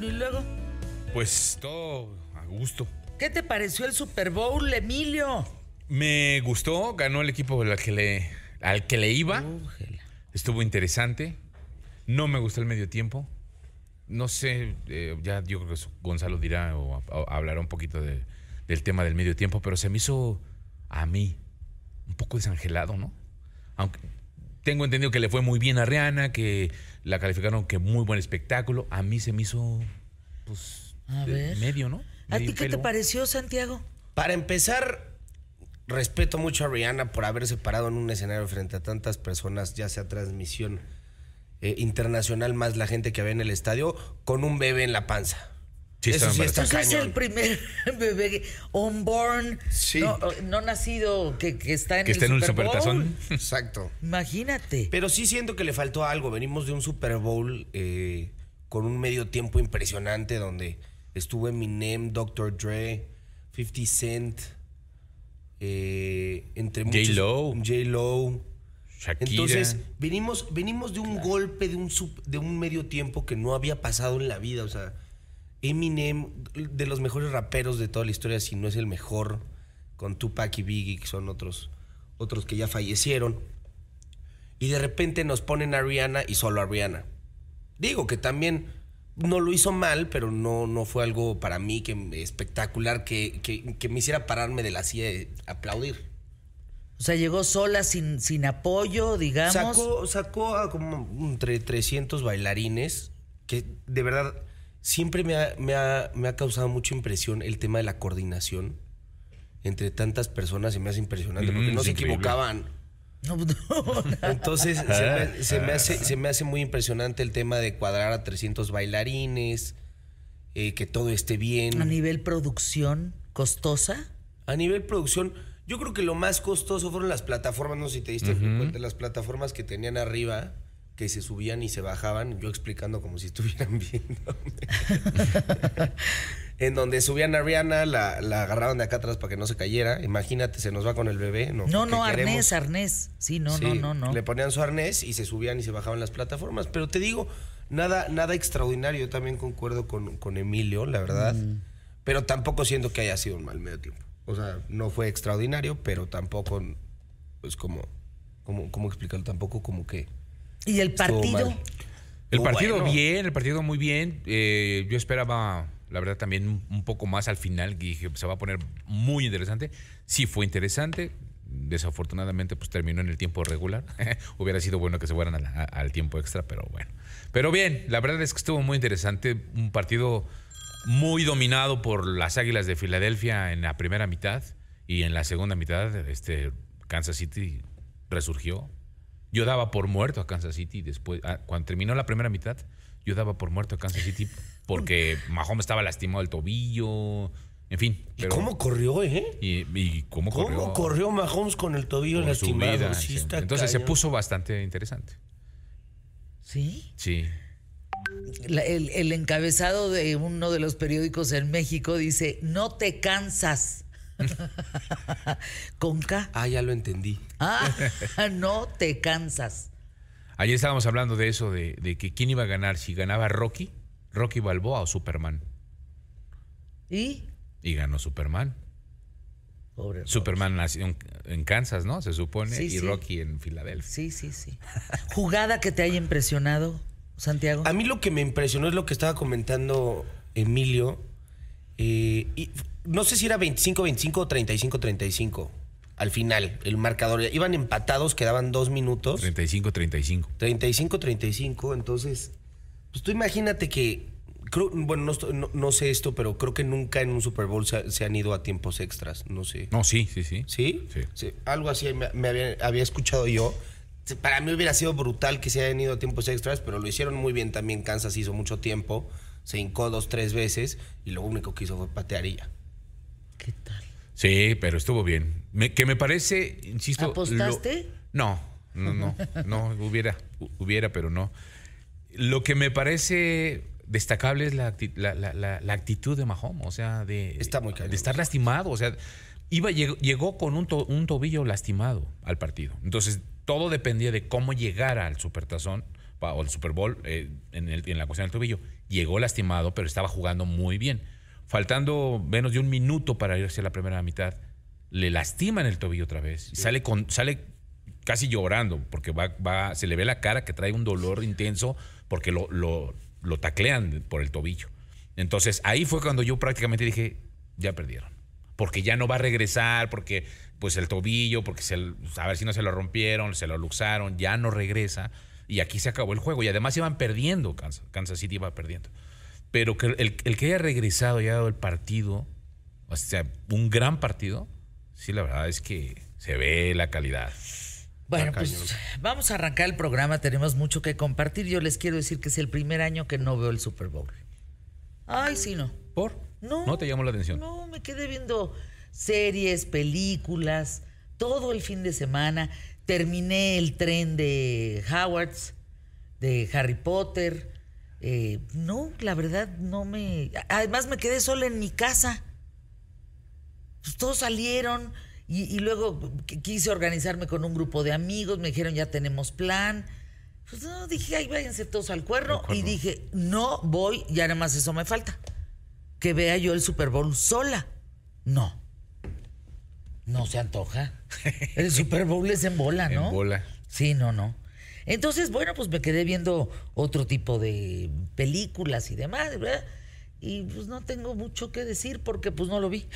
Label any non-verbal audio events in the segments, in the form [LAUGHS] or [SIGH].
Bueno, ¿y luego? Pues todo a gusto. ¿Qué te pareció el Super Bowl, Emilio? Me gustó, ganó el equipo al que le, al que le iba. Újela. Estuvo interesante. No me gustó el medio tiempo. No sé, eh, ya yo creo que Gonzalo dirá o, o hablará un poquito de- del tema del medio tiempo, pero se me hizo a mí un poco desangelado, ¿no? Aunque tengo entendido que le fue muy bien a Rihanna, que la calificaron que muy buen espectáculo. A mí se me hizo, pues, A de ver. medio, ¿no? ¿A ti qué te pareció, Santiago? Para empezar, respeto mucho a Rihanna por haberse parado en un escenario frente a tantas personas, ya sea transmisión eh, internacional más la gente que había en el estadio, con un bebé en la panza. Sí, Eso sí está Entonces es el primer [LAUGHS] bebé unborn, Sí. no, no nacido, que, que está en Que el está en un Super Bowl. supertazón. [LAUGHS] Exacto. Imagínate. Pero sí siento que le faltó algo. Venimos de un Super Bowl eh, con un medio tiempo impresionante donde estuvo Eminem, Dr. Dre, 50 Cent, eh, entre muchos. J-Lo. J-Lo. Shakira. Entonces, venimos, venimos de un golpe, de un, de un medio tiempo que no había pasado en la vida. O sea, Eminem, de los mejores raperos de toda la historia, si no es el mejor, con Tupac y Biggie, que son otros, otros que ya fallecieron. Y de repente nos ponen a Rihanna y solo a Rihanna. Digo que también no lo hizo mal, pero no, no fue algo para mí que, espectacular que, que- que me hiciera pararme de la silla y aplaudir. O sea, llegó sola sin, sin apoyo, digamos. Sacó, sacó a como entre 300 bailarines que de verdad siempre me ha, me ha- me ha causado mucha impresión el tema de la coordinación entre tantas personas. Se me hace impresionante porque Mm, no se increíble. equivocaban. No, no, [LAUGHS] Entonces se me, se me hace, se me hace muy impresionante el tema de cuadrar a 300 bailarines, eh, que todo esté bien. a nivel producción costosa. A nivel producción, yo creo que lo más costoso fueron las plataformas, no sé si te diste cuenta, las plataformas que tenían arriba, que se subían y se bajaban, yo explicando como si estuvieran [LAUGHS] viendo. [LAUGHS] en donde subían a Rihanna, la, la agarraban de acá atrás para que no se cayera. Imagínate, se nos va con el bebé. No, No, arnés, arnés. Sí, no, Sí, no, no, no. Le ponían su arnés y se subían y se bajaban las plataformas. Pero te digo, nada, nada extraordinario. Yo también concuerdo con, con Emilio, la verdad. Mm. Pero tampoco siento que haya sido un mal medio tiempo. O sea, no fue extraordinario, pero tampoco, pues como, como, ¿cómo explicarlo? Tampoco como que... Y el partido. El partido bueno. bien, el partido muy bien. Eh, yo esperaba, la verdad, también un- poco más al final. que Dije, se va a poner muy interesante. Sí fue interesante. Desafortunadamente, pues terminó en el tiempo regular. [LAUGHS] Hubiera sido bueno que se fueran a- al tiempo extra, pero bueno. Pero bien, la verdad es que estuvo muy interesante. Un partido muy dominado por las Águilas de Filadelfia en la primera mitad. Y en la segunda mitad, este, Kansas City resurgió. Yo daba por muerto a Kansas City después, ah, cuando terminó la primera mitad, yo daba por muerto a Kansas City porque [LAUGHS] Mahomes estaba lastimado del tobillo, en fin. ¿Y pero- cómo corrió, eh? y, y cómo corrió? ¿Cómo corrió Mahomes con el tobillo lastimado? vida, Sí sí. está Entonces se puso bastante interesante. Sí. Sí. La- el, el encabezado de uno de los periódicos en México dice, no te cansas. [LAUGHS] Con K. Ah, ya lo entendí. Ah, [LAUGHS] no te cansas. Ayer estábamos hablando de eso, de, de que quién iba a ganar, si ganaba Rocky, Rocky Balboa o Superman. ¿Y? Y ganó Superman. Pobre Superman nació en, en Kansas, ¿no? Se supone, Sí, y sí. Rocky en Filadelfia. Sí, sí, sí. ¿Jugada que te haya impresionado, Santiago? A mí lo que me impresionó es lo que estaba comentando Emilio. Eh, y no sé si era 25-25 o 35-35 al final, el marcador. Iban empatados, quedaban dos minutos. 35-35. 35-35, entonces, pues tú imagínate que, creo- bueno, no, no- no sé esto, pero creo que nunca en un Super Bowl se, se han ido a tiempos extras, no sé. No, sí, sí, sí. ¿Sí? Sí. Algo así me, me había, había escuchado yo. Para mí hubiera sido brutal que se hayan ido a tiempos extras, pero lo hicieron muy bien también. Kansas hizo mucho tiempo, se hincó dos, tres veces y lo único que hizo fue patear y ya. ¿Qué tal? Sí, pero estuvo bien. Me- que me parece, insisto. lo- ¿Apostaste? no, no, no, no, hubiera, hu- hubiera, pero no. Lo que me parece destacable es la, acti- la, la- la- la actitud de Mahomes, o sea, de, Está muy de estar lastimado, o sea, iba, llegó, llegó con un, to- un tobillo lastimado al partido. Entonces, todo dependía de cómo llegara al supertazón o el Super Bowl eh, en, el- en la cuestión del tobillo. Llegó lastimado, pero estaba jugando muy bien. Faltando menos de un minuto para irse a la primera mitad, le lastiman el tobillo otra vez. Y Sale, con, sale casi llorando porque va, va, se le ve la cara que trae un dolor intenso porque lo, lo, lo taclean por el tobillo. Entonces ahí fue cuando yo prácticamente dije, ya perdieron. Porque ya no va a regresar, porque pues el tobillo, porque se, a ver si no se lo rompieron, se lo luxaron, ya no regresa. Y aquí se acabó el juego. Y además iban perdiendo, Kansas, Kansas City iba perdiendo. Pero que el, el que haya regresado y haya dado el partido, o sea, un gran partido, sí, la verdad es que se ve la calidad. Bueno, pues vamos a arrancar el programa, tenemos mucho que compartir. Yo les quiero decir que es el primer año que no veo el Super Bowl. Ay, sí, no. ¿Por? No. ¿No te llamó la atención? No, me quedé viendo series, películas, todo el fin de semana. Terminé el tren de Howards, de Harry Potter. Eh, no, la verdad no me... Además me quedé sola en mi casa. Pues todos salieron y, y luego qu- quise organizarme con un grupo de amigos, me dijeron ya tenemos plan. Pues no, dije, ay, váyanse todos al cuerno. Al cuerno. Y dije, no voy, ya nada más eso me falta. Que vea yo el Super Bowl sola. No. No se antoja. El Super Bowl es en bola, En ¿no? bola. Sí, no, no. Entonces, bueno, pues me quedé viendo otro tipo de películas y demás, ¿verdad? Y pues no tengo mucho que decir porque pues no lo vi.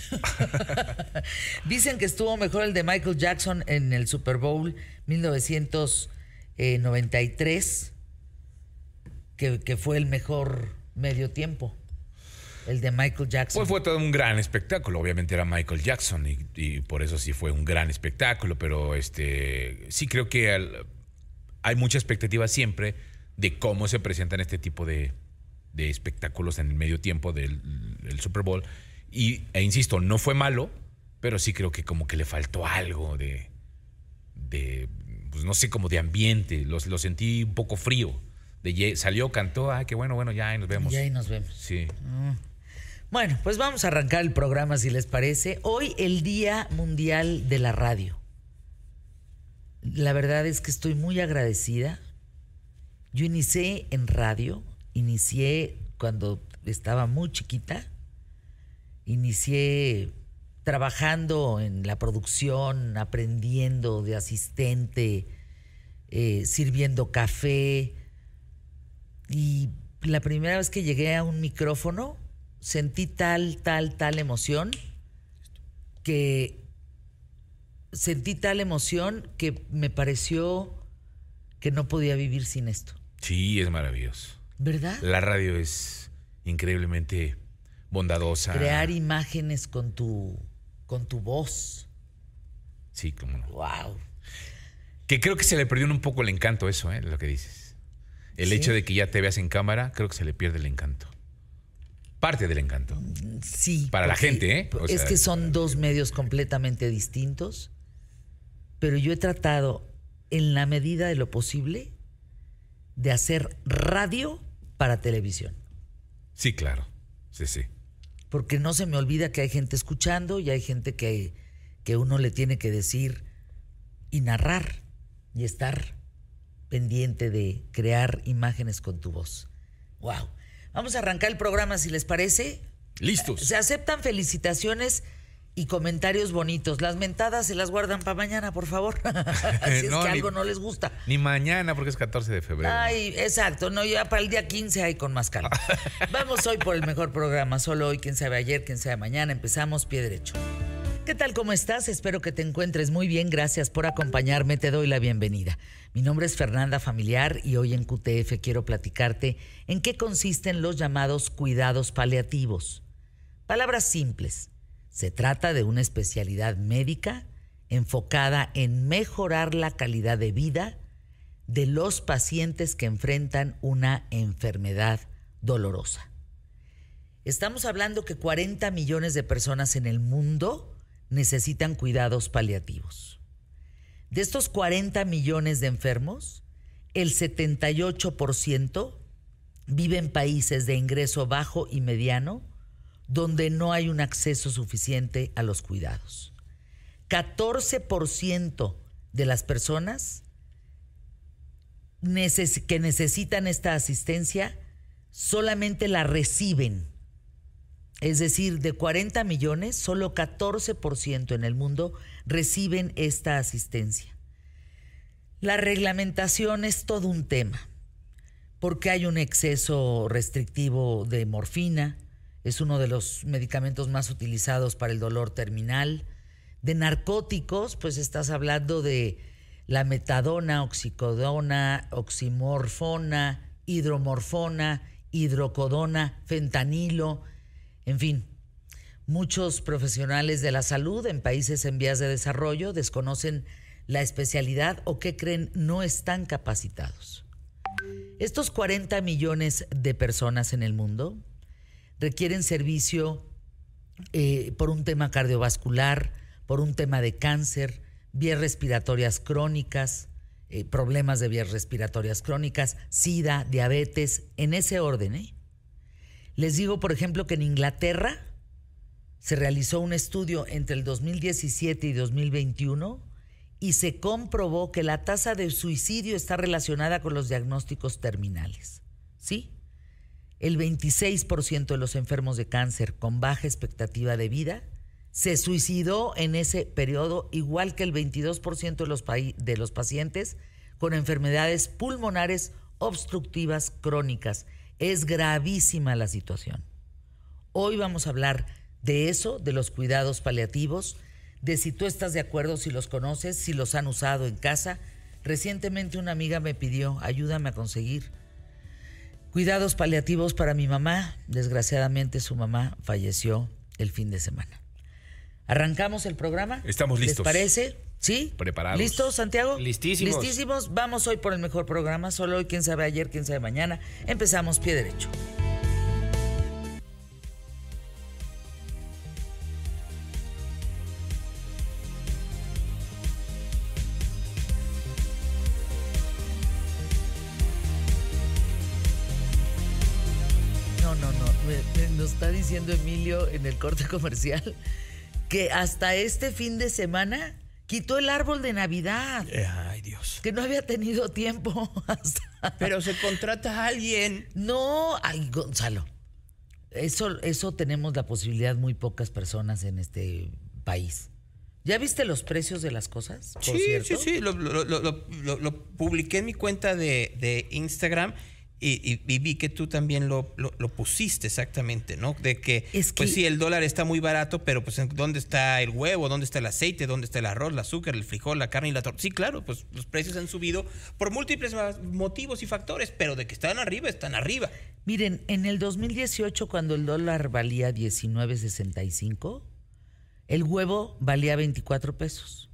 [LAUGHS] Dicen que estuvo mejor el de Michael Jackson en el Super Bowl 1993, que, que fue el mejor medio tiempo. El de Michael Jackson. Pues fue todo un gran espectáculo. Obviamente era Michael Jackson y, y por eso sí fue un gran espectáculo. Pero este sí creo que al- hay mucha expectativa siempre de cómo se presentan este tipo de, de espectáculos en el medio tiempo del, del Super Bowl. Y, e insisto, no fue malo, pero sí creo que como que le faltó algo de, de pues no sé, como de ambiente. Lo, sentí un poco frío. De, salió, cantó, ah, qué bueno, bueno, ya ahí nos vemos. Y ahí nos vemos. Sí. Bueno, pues vamos a arrancar el programa si les parece. Hoy el Día Mundial de la Radio. La verdad es que estoy muy agradecida. Yo inicié en radio, inicié cuando estaba muy chiquita, inicié trabajando en la producción, aprendiendo de asistente, eh, sirviendo café. Y la primera vez que llegué a un micrófono, sentí tal, tal, tal emoción que sentí tal emoción que me pareció que no podía vivir sin esto. Sí, es maravilloso. ¿Verdad? La radio es increíblemente bondadosa. Crear imágenes con tu con tu voz. Sí, cómo no. Wow. Que creo que se le perdió un poco el encanto eso, ¿eh? Lo que dices. El Sí. hecho de que ya te veas en cámara, creo que se le pierde el encanto. Parte del encanto. Sí. Para la gente, ¿eh? O es sea, que son dos medios completamente distintos, pero yo he tratado, en la medida de lo posible, de hacer radio para televisión. Sí, claro. Sí, sí. Porque no se me olvida que hay gente escuchando y hay gente que, que uno le tiene que decir y narrar y estar pendiente de crear imágenes con tu voz. Wow. Vamos a arrancar el programa si les parece. Listos. Se aceptan felicitaciones y comentarios bonitos. Las mentadas se las guardan para mañana, por favor. [LAUGHS] si es [LAUGHS] No, que ni- algo no les gusta. Ni mañana, porque es 14 de febrero. Ay, exacto, no, ya para el día 15 hay con más calma. [LAUGHS] Vamos hoy por el mejor programa, solo hoy, quién sabe ayer, quién sabe mañana, empezamos pie derecho. ¿Qué tal, cómo estás? Espero que te encuentres muy bien, gracias por acompañarme, te doy la bienvenida. Mi nombre es Fernanda Familiar y hoy en QTF quiero platicarte en qué consisten los llamados cuidados paliativos. Palabras simples, se trata de una especialidad médica enfocada en mejorar la calidad de vida de los pacientes que enfrentan una enfermedad dolorosa. Estamos hablando que 40 millones de personas en el mundo necesitan cuidados paliativos. De estos 40 millones de enfermos, el 78% vive en países de ingreso bajo y mediano donde no hay un acceso suficiente a los cuidados. 14% de las personas que necesitan esta asistencia solamente la reciben. Es decir, de 40 millones, solo 14% en el mundo reciben esta asistencia. La reglamentación es todo un tema, porque hay un exceso restrictivo de morfina, es uno de los medicamentos más utilizados para el dolor terminal. De narcóticos, pues estás hablando de la metadona, oxicodona, oximorfona, hidromorfona, hidrocodona, fentanilo, en fin. Muchos profesionales de la salud en países en vías de desarrollo desconocen la especialidad o que creen no están capacitados. Estos 40 millones de personas en el mundo requieren servicio eh, por un tema cardiovascular, por un tema de cáncer, vías respiratorias crónicas, eh, problemas de vías respiratorias crónicas, SIDA, diabetes, en ese orden. ¿eh? Les digo, por ejemplo, que en Inglaterra se realizó un estudio entre el 2017 y 2021 y se comprobó que la tasa de suicidio está relacionada con los diagnósticos terminales. ¿Sí? El 26% de los enfermos de cáncer con baja expectativa de vida se suicidó en ese periodo, igual que el 22% de los, de los pacientes con enfermedades pulmonares obstructivas crónicas. Es gravísima la situación. Hoy vamos a hablar de eso, de los cuidados paliativos, de si tú estás de acuerdo, si los conoces, si los han usado en casa. Recientemente una amiga me pidió, ayúdame a conseguir cuidados paliativos para mi mamá. Desgraciadamente su mamá falleció el fin de semana. ¿Arrancamos el programa? Estamos listos. ¿Les parece? ¿Sí? Preparados. ¿Listos, Santiago? Listísimos. Listísimos. Vamos hoy por el mejor programa. Solo hoy, quién sabe ayer, quién sabe mañana. Empezamos pie derecho. No, no, no. nos está diciendo Emilio en el corte comercial que hasta este fin de semana quitó el árbol de Navidad. Eh, ay, Dios. Que no había tenido tiempo [LAUGHS] Pero se contrata a alguien. No, ay, Gonzalo. Eso, eso tenemos la posibilidad muy pocas personas en este país. ¿Ya viste los precios de las cosas? sí, sí, sí, lo, lo, publiqué en mi cuenta de, de Instagram y, vi que tú también lo, lo, pusiste exactamente, ¿no? De que, pues sí, el dólar está muy barato, pero pues ¿dónde está el huevo? ¿Dónde está el aceite? ¿Dónde está el arroz, el azúcar, el frijol, la carne y la torta? Sí, claro, pues los precios han subido por múltiples motivos y factores, pero de que están arriba, están arriba. Miren, en el 2018, cuando el dólar valía 19.65, el huevo valía 24 pesos,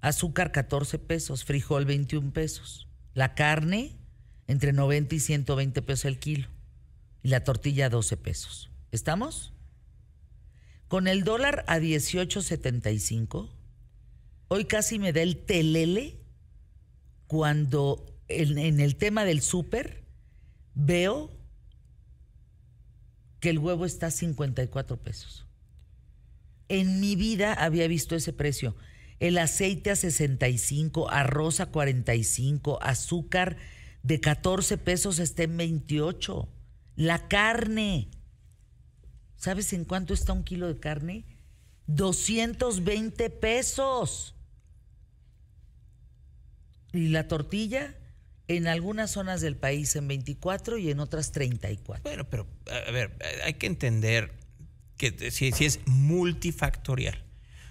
azúcar 14 pesos, frijol 21 pesos, la carne entre 90 y 120 pesos el kilo y la tortilla 12 pesos. ¿Estamos? Con el dólar a 18.75, hoy casi me da el telele cuando en, en el tema del súper veo que el huevo está a 54 pesos. En mi vida había visto ese precio. El aceite a 65, arroz a 45, azúcar de 14 pesos está en 28. La carne. ¿Sabes en cuánto está un kilo de carne? 220 pesos. Y la tortilla en algunas zonas del país en 24 y en otras 34. Bueno, pero a ver, hay que entender que si, si es multifactorial.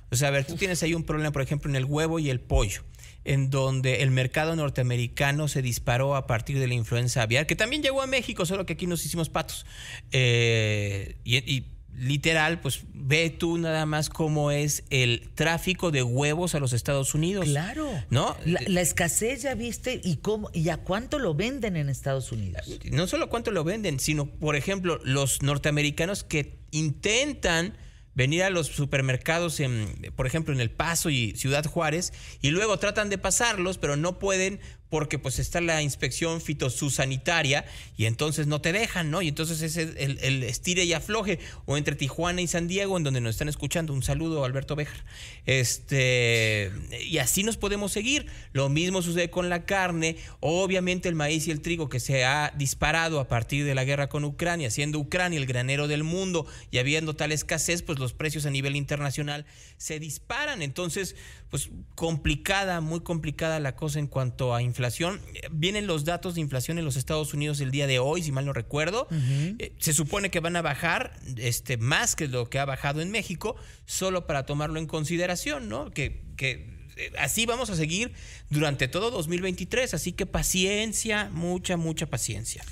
O sea, a ver, tú tienes ahí un problema, por ejemplo, en el huevo y el pollo en donde el mercado norteamericano se disparó a partir de la influenza aviar, que también llegó a México, solo que aquí nos hicimos patos. Eh, y, literal, pues ve tú nada más cómo es el tráfico de huevos a los Estados Unidos. Claro. ¿No? La, escasez ya viste y cómo y a cuánto lo venden en Estados Unidos. No solo cuánto lo venden, sino por ejemplo, los norteamericanos que intentan venir a los supermercados, en, por ejemplo, en El Paso y Ciudad Juárez, y luego tratan de pasarlos, pero no pueden porque pues está la inspección fitosanitaria y entonces no te dejan, ¿no? Y entonces es el, estire y afloje, o entre Tijuana y San Diego, en donde nos están escuchando. Un saludo, Alberto Bejar. Este, y así nos podemos seguir. Lo mismo sucede con la carne, obviamente el maíz y el trigo que se ha disparado a partir de la guerra con Ucrania, siendo Ucrania el granero del mundo y habiendo tal escasez, pues los precios a nivel internacional se disparan. Entonces, pues complicada, muy complicada la cosa en cuanto a inflación. Vienen los datos de inflación en los Estados Unidos el día de hoy, si mal no recuerdo. Uh -huh. eh, se supone que van a bajar este, más que lo que ha bajado en México, solo para tomarlo en consideración, ¿no? Que, que eh, así vamos a seguir durante todo 2023, así que paciencia, mucha, mucha paciencia.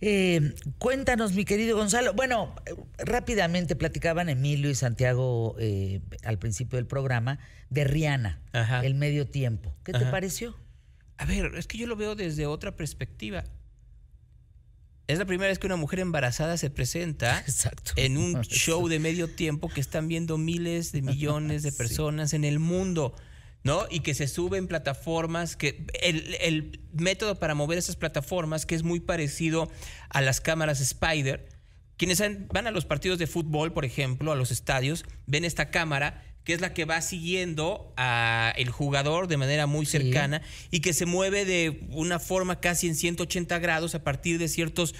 Eh, cuéntanos, mi querido Gonzalo. Bueno, rápidamente platicaban Emilio y Santiago eh, al principio del programa de Rihanna, Ajá. el medio tiempo. ¿Qué Ajá. te pareció? A ver, es que yo lo veo desde otra perspectiva. Es la primera vez que una mujer embarazada se presenta [LAUGHS] Exacto. en un [LAUGHS] show de medio tiempo que están viendo miles de millones de [LAUGHS] personas sí. en el mundo. ¿No? Y que se sube en plataformas, que el, el, método para mover esas plataformas, que es muy parecido a las cámaras Spider, quienes van a los partidos de fútbol, por ejemplo, a los estadios, ven esta cámara que es la que va siguiendo a el jugador de manera muy cercana sí. y que se mueve de una forma casi en 180 grados a partir de ciertos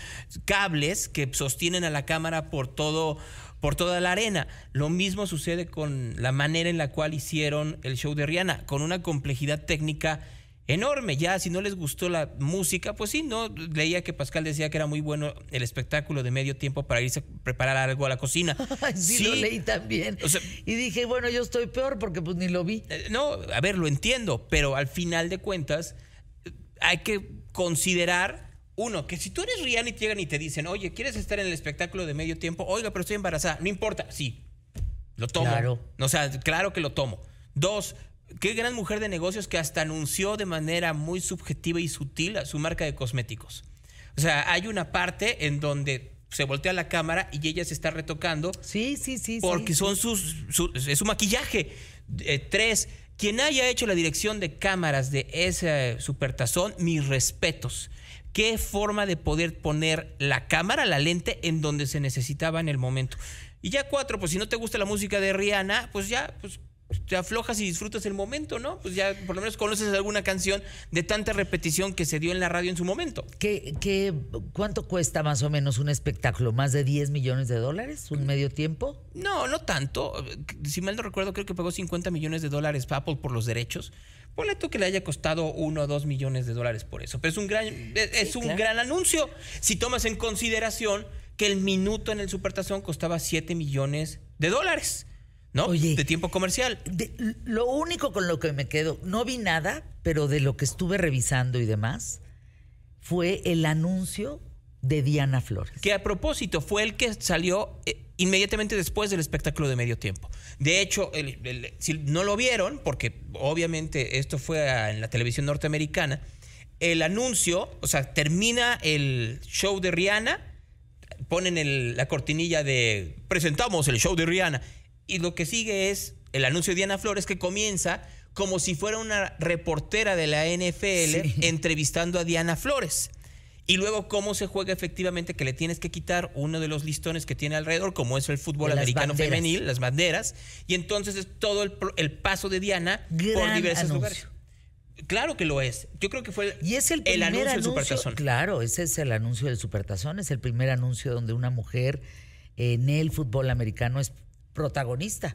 cables que sostienen a la cámara por todo por toda la arena. Lo mismo sucede con la manera en la cual hicieron el show de Rihanna, con una complejidad técnica enorme. Ya si no les gustó la música, pues sí, no leía que Pascal decía que era muy bueno el espectáculo de medio tiempo para irse a preparar algo a la cocina. [LAUGHS] sí, sí, lo leí también. O sea, y dije, bueno, yo estoy peor porque pues ni lo vi. Eh, no, a ver, lo entiendo, pero al final de cuentas hay que considerar uno, que si tú eres Rihanna y te llegan y te dicen, oye, ¿quieres estar en el espectáculo de medio tiempo? Oiga, pero estoy embarazada. No importa. Sí, lo tomo. Claro. O sea, claro que lo tomo. Dos, qué gran mujer de negocios que hasta anunció de manera muy subjetiva y sutil a su marca de cosméticos. O sea, hay una parte en donde se voltea la cámara y ella se está retocando. Sí, sí, sí. Porque sí, son sí. sus, su, es su maquillaje. Eh, tres, quien haya hecho la dirección de cámaras de ese supertazón, mis respetos qué forma de poder poner la cámara, la lente, en donde se necesitaba en el momento. Y ya cuatro, pues si no te gusta la música de Rihanna, pues ya, pues te aflojas y disfrutas el momento, ¿no? Pues ya por lo menos conoces alguna canción de tanta repetición que se dio en la radio en su momento. ¿Qué, qué, cuánto cuesta más o menos un espectáculo? ¿Más de 10 millones de dólares? ¿Un medio tiempo? No, no tanto. Si mal no recuerdo, creo que pagó 50 millones de dólares Apple por los derechos. Ponle tú que le haya costado uno o dos millones de dólares por eso. Pero es un gran, es Sí, un claro. gran anuncio. Si tomas en consideración que el minuto en el Supertazón costaba 7 millones de dólares, ¿no? Oye. de tiempo comercial. De- lo único con lo que me quedo, no vi nada, pero de lo que estuve revisando y demás, fue el anuncio de Diana Flores. Que a propósito fue el que salió eh, inmediatamente después del espectáculo de medio tiempo. De hecho, el- el- si no lo vieron, porque obviamente esto fue a- en la televisión norteamericana, el anuncio, o sea, termina el show de Rihanna, ponen el- la cortinilla de presentamos el show de Rihanna, y lo que sigue es el anuncio de Diana Flores que comienza como si fuera una reportera de la NFL Sí. entrevistando a Diana Flores. Y luego cómo se juega efectivamente que le tienes que quitar uno de los listones que tiene alrededor, como es el fútbol las americano banderas. femenil, las banderas. Y entonces es todo el, el paso de Diana por diversos anuncio. lugares. Claro que lo es. Yo creo que fue Y es el anuncio del. Supertazón. Claro, ese es el anuncio del Supertazón. Es el primer anuncio donde una mujer en el fútbol americano es protagonista.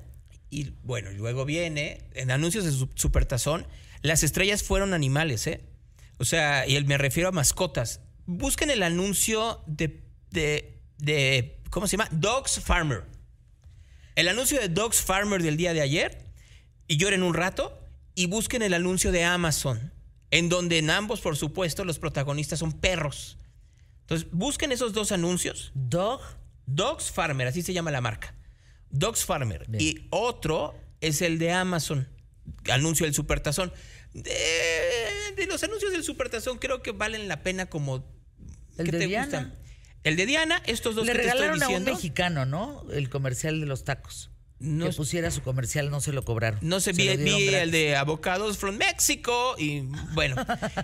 Y bueno, luego viene, en anuncios de su- Supertazón, las estrellas fueron animales, ¿eh? O sea, y el- me refiero a mascotas. Busquen el anuncio de, de, de- ¿cómo se llama? Dogs Farmer. El anuncio de Dogs Farmer del día de ayer, y lloren un rato, y busquen el anuncio de Amazon, en donde en ambos, por supuesto, los protagonistas son perros. Entonces, busquen esos dos anuncios Dog, Dogs Farmer, así se llama la marca. Dogs Farmer. Bien. Y otro es el de Amazon. Anuncio del Supertazón. De, de los anuncios del Supertazón creo que valen la pena como... El ¿qué de te Diana. gustan? El de Diana, estos dos le que te regalaron a un mexicano, ¿no? El comercial de los tacos. No, que pusiera su comercial, no se lo cobraron. no sé, Se vi, el de Avocados from Mexico y bueno,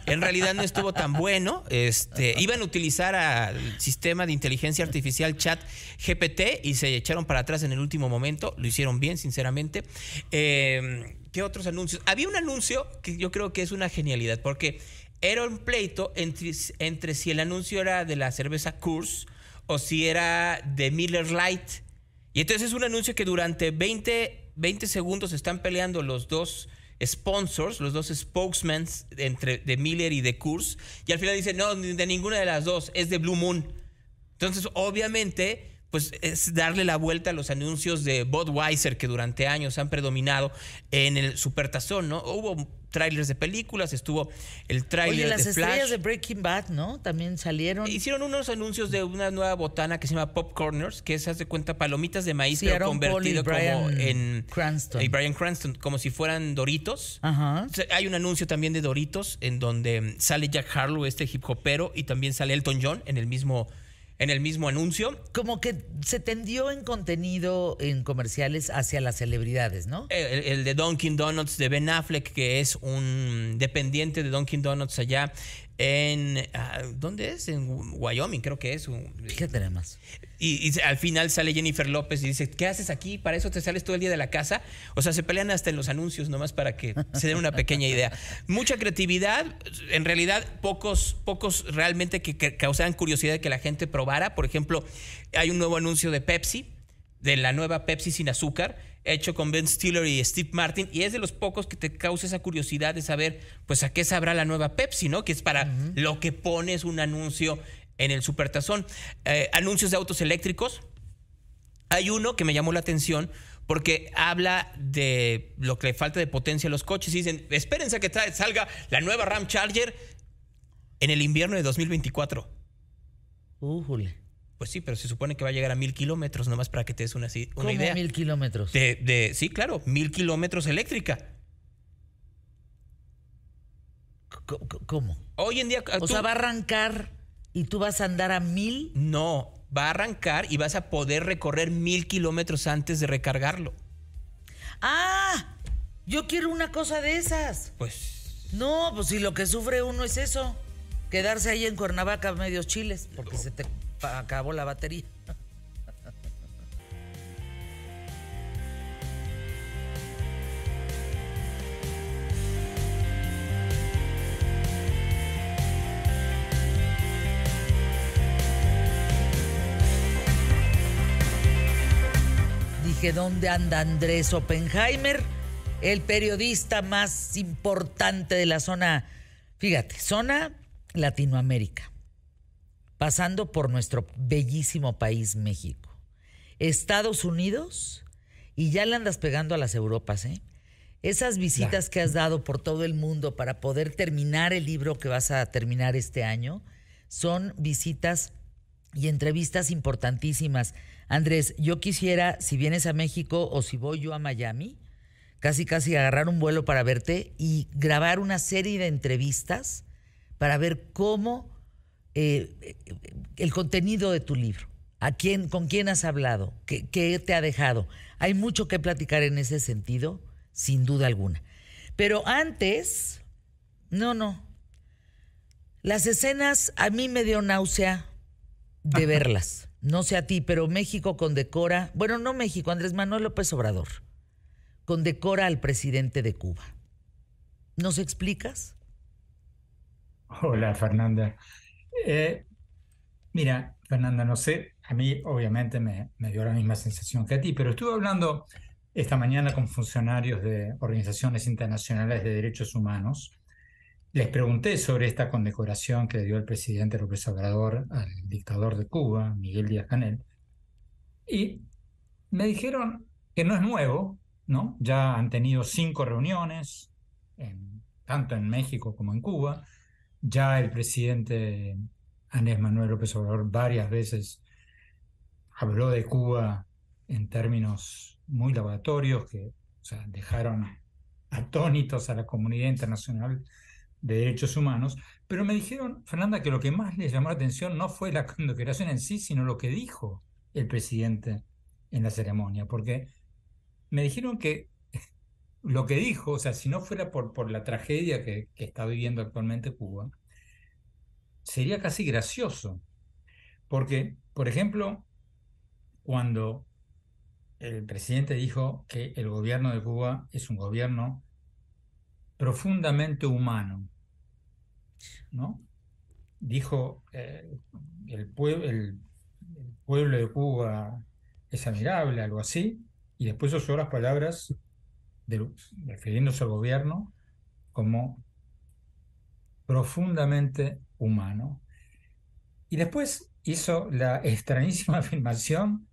en realidad no estuvo tan bueno. Este, iban a utilizar al sistema de inteligencia artificial chat GPT y se echaron para atrás en el último momento. Lo hicieron bien, sinceramente. Eh, ¿Qué otros anuncios? Había un anuncio que yo creo que es una genialidad porque era un pleito entre, entre si el anuncio era de la cerveza Coors o si era de Miller Lite. Y entonces es un anuncio que durante 20, 20 segundos están peleando los dos sponsors, los dos spokesmen entre de Miller y de Coors. Y al final dicen, no, de ninguna de las dos, es de Blue Moon. Entonces, obviamente, pues es darle la vuelta a los anuncios de Budweiser que durante años han predominado en el supertazón, ¿no? Hubo trailers de películas, estuvo el Oye, trailer las de estrellas Flash. de Breaking Bad, ¿no? También salieron. Hicieron unos anuncios de una nueva botana que se llama Popcorners, que se hace cuenta palomitas de maíz, Sí, pero convertido como en Cranston. y Brian Cranston, como si fueran Doritos. Ajá. Hay un anuncio también de Doritos en donde sale Jack Harlow, este hip hopero, y también sale Elton John en el mismo, en el mismo anuncio. Como que se tendió en contenido en comerciales hacia las celebridades, ¿no? El, el de Dunkin' Donuts de Ben Affleck, que es un dependiente de Dunkin' Donuts allá en. ah, ¿Dónde es? En Wyoming, creo que es. Fíjate nada más. Y, y al final sale Jennifer López y dice, ¿qué haces aquí? ¿Para eso te sales todo el día de la casa? O sea, se pelean hasta en los anuncios, nomás para que se den una pequeña idea. Mucha creatividad, en realidad pocos, pocos realmente que, que causaran curiosidad de que la gente probara. Por ejemplo, hay un nuevo anuncio de Pepsi, de la nueva Pepsi sin azúcar, hecho con Ben Stiller y Steve Martin, y es de los pocos que te causa esa curiosidad de saber, pues, a qué sabrá la nueva Pepsi, ¿no? Que es para lo que pones un anuncio en el supertazón. Eh, anuncios de autos eléctricos. Hay uno que me llamó la atención porque habla de lo que le falta de potencia a los coches. Y dicen, espérense a que salga la nueva Ram Charger en el invierno de 2024. Újule. Pues sí, pero se supone que va a llegar a mil kilómetros, nomás para que te des una, una ¿Cómo idea. mil kilómetros? De, de- sí, claro, mil kilómetros eléctrica. ¿Cómo? Hoy en día... O tú- sea, va a arrancar y tú vas a andar a mil. No, va a arrancar y vas a poder recorrer mil kilómetros antes de recargarlo. ¡Ah! Yo quiero una cosa de esas. Pues No, pues si lo que sufre uno es eso. Quedarse ahí en Cuernavaca medios chiles, porque se te acabó la batería. Dije, ¿dónde anda Andrés Oppenheimer? El periodista más importante de la zona, fíjate, zona Latinoamérica, pasando por nuestro bellísimo país México, Estados Unidos, y ya le andas pegando a las Europas, ¿eh? Esas visitas que has dado por todo el mundo para poder terminar el libro que vas a terminar este año son visitas y entrevistas importantísimas. Andrés, yo quisiera, si vienes a México o si voy yo a Miami, casi casi agarrar un vuelo para verte y grabar una serie de entrevistas para ver cómo eh, eh, el contenido de tu libro, a quién, con quién has hablado, qué, qué te ha dejado. Hay mucho que platicar en ese sentido, sin duda alguna. Pero antes, no, no. Las escenas a mí me dio náusea de verlas. No sé a ti, pero México condecora, bueno, no México, Andrés Manuel López Obrador, condecora al presidente de Cuba. ¿Nos explicas? Hola, Fernanda. Eh, mira, Fernanda, no sé, a mí obviamente me, dio la misma sensación que a ti, pero estuve hablando esta mañana con funcionarios de organizaciones internacionales de derechos humanos. Les pregunté sobre esta condecoración que dio el presidente López Obrador al dictador de Cuba, Miguel Díaz-Canel, y me dijeron que no es nuevo, ¿no? Ya han tenido cinco reuniones, tanto en México como en Cuba. Ya el presidente Andrés Manuel López Obrador varias veces habló de Cuba en términos muy lavatorios que dejaron atónitos a la comunidad internacional de derechos humanos, pero me dijeron, Fernanda, que lo que más les llamó la atención no fue la [LAUGHS] condecoración en sí, sino lo que dijo el presidente en la ceremonia, porque me dijeron que lo que dijo, o sea, si no fuera por, por la tragedia que, está viviendo actualmente Cuba, sería casi gracioso. Porque, por ejemplo, cuando el presidente dijo que el gobierno de Cuba es un gobierno profundamente humano, ¿no? Dijo eh, el, pueblo, el, pueblo de Cuba es admirable, algo así, y después usó las palabras refiriéndose al gobierno como profundamente humano. Y después hizo la extrañísima [LAUGHS] afirmación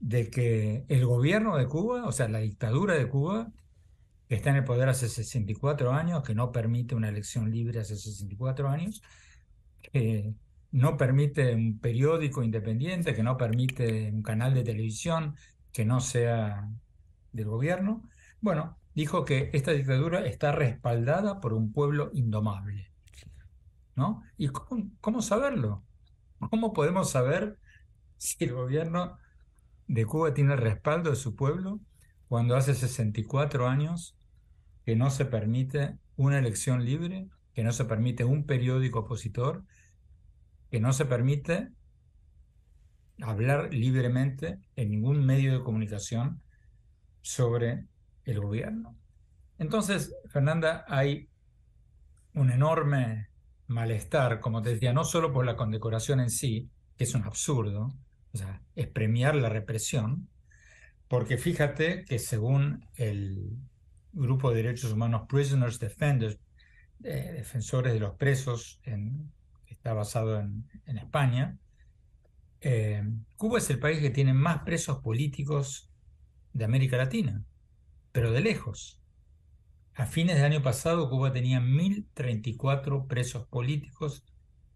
de que el gobierno de Cuba, o sea, la dictadura de Cuba, que está en el poder hace 64 años, que no permite una elección libre hace 64 años, que no permite un periódico independiente, que no permite un canal de televisión que no sea del gobierno. Bueno, dijo que esta dictadura está respaldada por un pueblo indomable. ¿No? ¿Y cómo, cómo saberlo? ¿Cómo podemos saber si el gobierno de Cuba tiene el respaldo de su pueblo cuando hace 64 años que no se permite una elección libre, que no se permite un periódico opositor, que no se permite hablar libremente en ningún medio de comunicación sobre el gobierno. Entonces, Fernanda, hay un enorme malestar, como te decía, no solo por la condecoración en sí, que es un absurdo, o sea, es premiar la represión, porque fíjate que según el grupo de derechos humanos Prisoners Defenders, eh, defensores de los presos, que está basado en, España, eh, Cuba es el país que tiene más presos políticos de América Latina, pero de lejos. A fines del año pasado, Cuba tenía 1.034 presos políticos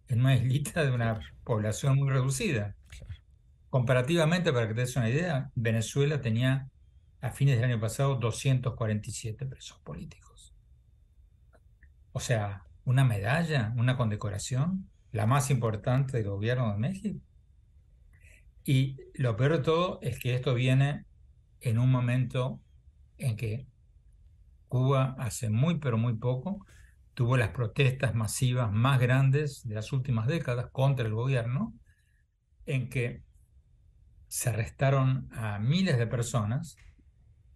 en una islita de una población muy reducida. Comparativamente, para que te des una idea, Venezuela tenía a fines del año pasado 247 presos políticos. O sea, una medalla, una condecoración, la más importante del gobierno de México. Y lo peor de todo es que esto viene en un momento en que Cuba hace muy pero muy poco tuvo las protestas masivas más grandes de las últimas décadas contra el gobierno, en que se arrestaron a miles de personas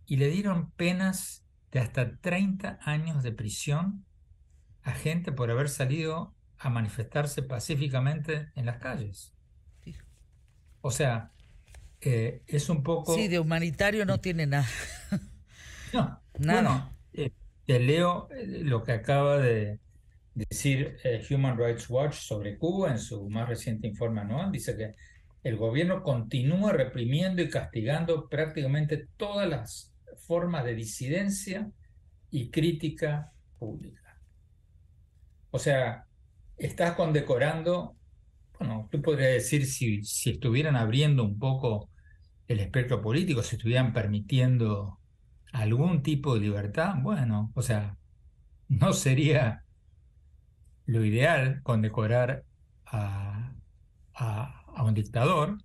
y le dieron penas de hasta 30 años de prisión a gente por haber salido a manifestarse pacíficamente en las calles. O sea, eh, es un poco... Sí, de humanitario no tiene nada. [LAUGHS] no, nada. Bueno, eh, te leo eh, lo que acaba de decir Human Rights Watch sobre Cuba en su más reciente informe anual. Dice que el gobierno continúa reprimiendo y castigando prácticamente todas las formas de disidencia y crítica pública. O sea, estás condecorando, bueno, tú podrías decir si, si estuvieran abriendo un poco el espectro político, si estuvieran permitiendo algún tipo de libertad, bueno, o sea, no sería lo ideal condecorar a, a, un dictador,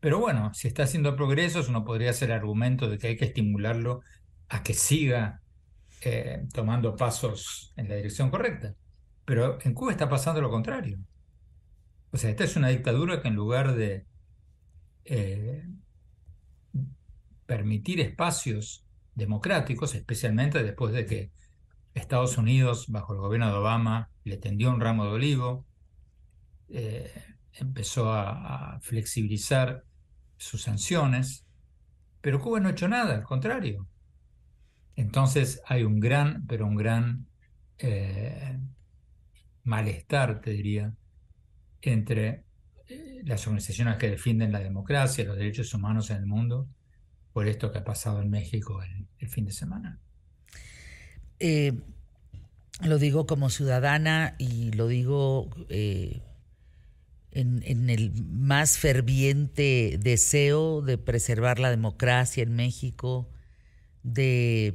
pero bueno, si está haciendo progresos, uno podría hacer argumento de que hay que estimularlo a que siga eh, tomando pasos en la dirección correcta. Pero en Cuba está pasando lo contrario. O sea, esta es una dictadura que en lugar de eh, permitir espacios democráticos, especialmente después de que Estados Unidos, bajo el gobierno de Obama, le tendió un ramo de olivo, eh, empezó a, flexibilizar sus sanciones, pero Cuba no ha hecho nada, al contrario. Entonces hay un gran, pero un gran eh, malestar, te diría, entre eh, las organizaciones que defienden la democracia, los derechos humanos en el mundo, por esto que ha pasado en México el, fin de semana. Eh, lo digo como ciudadana y lo digo en, el más ferviente deseo de preservar la democracia en México, de,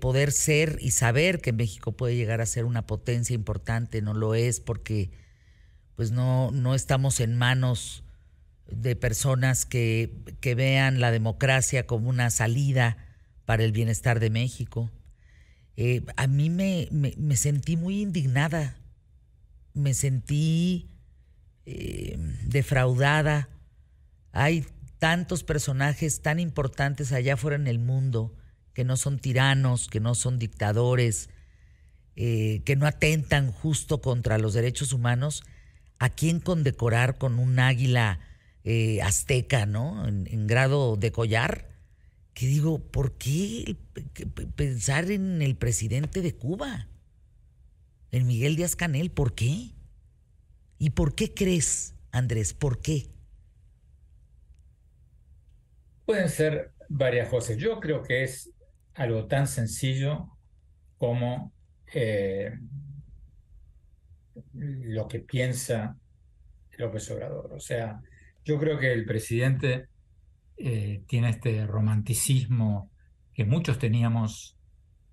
poder ser y saber que México puede llegar a ser una potencia importante, no lo es porque pues no, no estamos en manos de personas que, que vean la democracia como una salida para el bienestar de México. Eh, a mí me, me, sentí muy indignada, me sentí eh, defraudada. Hay tantos personajes tan importantes allá afuera en el mundo que no son tiranos, que no son dictadores, eh, que no atentan justo contra los derechos humanos, ¿a quién condecorar con un águila eh, azteca, ¿no? En, grado de collar. Que digo, ¿por qué pensar en el presidente de Cuba? En Miguel Díaz Canel, ¿por qué? ¿Y por qué crees, Andrés? ¿Por qué? Pueden ser varias cosas. Yo creo que es algo tan sencillo como eh, lo que piensa López Obrador. O sea, yo creo que el presidente eh, tiene este romanticismo que muchos teníamos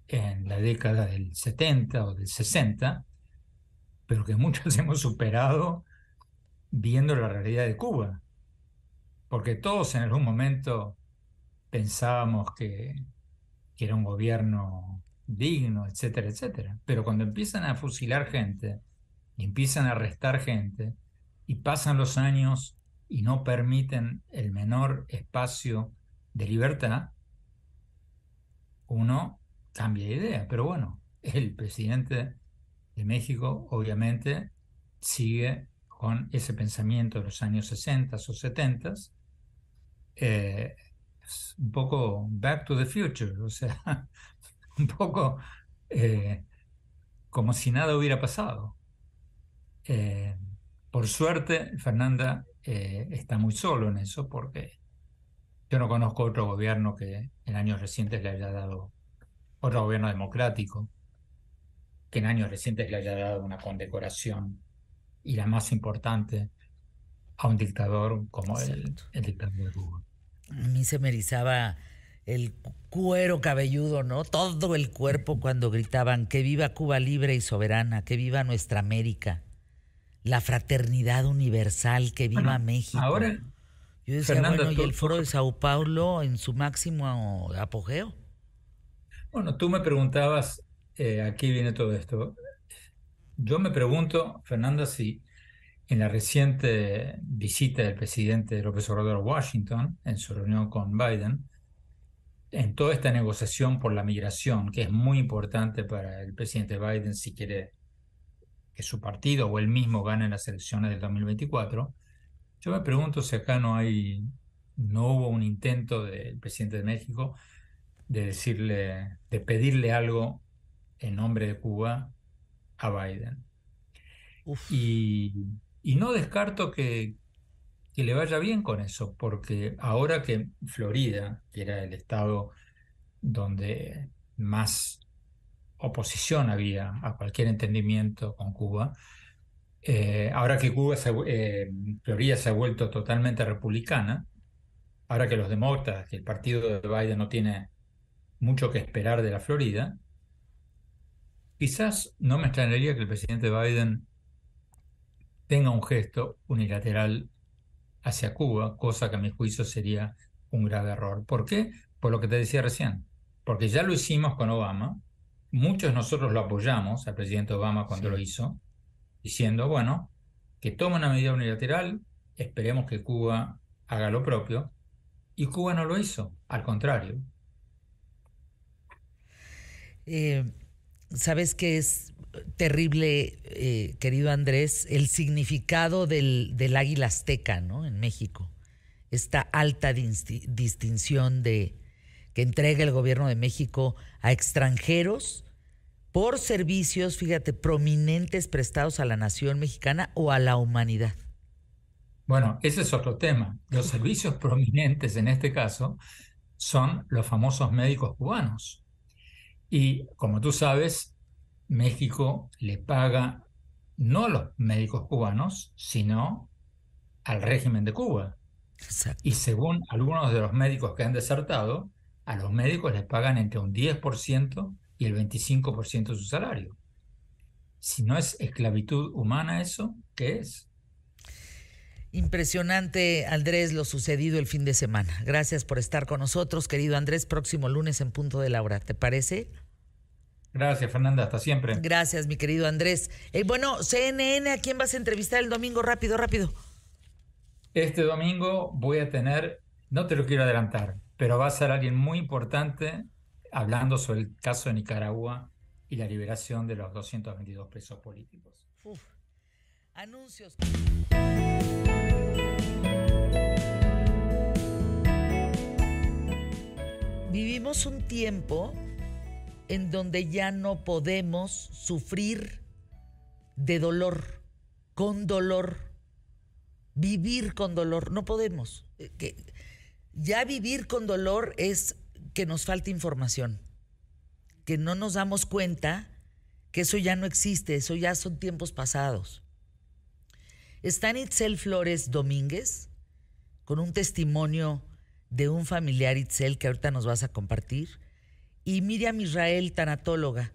en la década del 70 o del 60, pero que muchos [LAUGHS] hemos superado viendo la realidad de Cuba. Porque todos en algún momento pensábamos que, que era un gobierno digno, etcétera, etcétera. Pero cuando empiezan a fusilar gente y empiezan a arrestar gente y pasan los años y no permiten el menor espacio de libertad, uno cambia de idea. Pero bueno, el presidente de México obviamente sigue con ese pensamiento de los años 60 o 70, eh, un poco back to the future, o sea, [LAUGHS] un poco eh, como si nada hubiera pasado. Eh, por suerte, Fernanda eh, está muy solo en eso porque yo no conozco otro gobierno que en años recientes le haya dado, otro gobierno democrático, que en años recientes le haya dado una condecoración y la más importante a un dictador como el, el dictador de Cuba. A mí se me erizaba el cuero cabelludo, ¿no? Todo el cuerpo cuando gritaban que viva Cuba libre y soberana, que viva nuestra América, la fraternidad universal, que viva México. Ahora, yo decía, bueno, y el foro de Sao Paulo en su máximo apogeo. Bueno, tú me preguntabas, eh, aquí viene todo esto. Yo me pregunto, Fernanda, si en la reciente visita del presidente López Obrador a Washington, en su reunión con Biden, en toda esta negociación por la migración, que es muy importante para el presidente Biden si quiere que su partido o él mismo gane las elecciones del 2024, yo me pregunto si acá no hay, no hubo un intento del presidente de México de decirle, de pedirle algo en nombre de Cuba a Biden. Y, y, no descarto que, que le vaya bien con eso, porque ahora que Florida, que era el estado donde más oposición había a cualquier entendimiento con Cuba, eh, ahora que Cuba eh, Florida se ha vuelto totalmente republicana, ahora que los demócratas, que el partido de Biden no tiene mucho que esperar de la Florida, quizás no me extrañaría que el presidente Biden tenga un gesto unilateral hacia Cuba, cosa que a mi juicio sería un grave error. ¿Por qué? Por lo que te decía recién. Porque ya lo hicimos con Obama, muchos de nosotros lo apoyamos al presidente Obama cuando lo hizo, diciendo, bueno, que tome una medida unilateral, esperemos que Cuba haga lo propio, y Cuba no lo hizo, al contrario. Eh, ¿Sabes qué es terrible, eh, querido Andrés, el significado del, águila azteca, ¿no? En México. Esta alta distinción de que entrega el gobierno de México a extranjeros por servicios, fíjate, prominentes prestados a la nación mexicana o a la humanidad. Bueno, ese es otro tema. Los [LAUGHS] servicios prominentes en este caso son los famosos médicos cubanos. Y como tú sabes, México le paga no a los médicos cubanos, sino al régimen de Cuba. Y según algunos de los médicos que han desertado, a los médicos les pagan entre un 10% y el 25% de su salario. Si no es esclavitud humana eso, ¿qué es? Impresionante, Andrés, lo sucedido el fin de semana. Gracias por estar con nosotros, querido Andrés. Próximo lunes en punto de la hora, ¿te parece? Gracias, Fernanda. Hasta siempre. Gracias, mi querido Andrés. Eh, bueno, CNN, ¿a quién vas a entrevistar el domingo? Rápido, rápido. Este domingo voy a tener, no te lo quiero adelantar, pero va a ser alguien muy importante hablando sobre el caso de Nicaragua y la liberación de los 222 presos políticos. Anuncios. Vivimos un tiempo en donde ya no podemos sufrir de dolor, con dolor, vivir con dolor, no podemos. Eh, ya vivir con dolor es que nos falta información, que no nos damos cuenta que eso ya no existe, eso ya son tiempos pasados. Está Itzel Flores Domínguez con un testimonio de un familiar Itzel que ahorita nos vas a compartir. Y Miriam Israel, tanatóloga,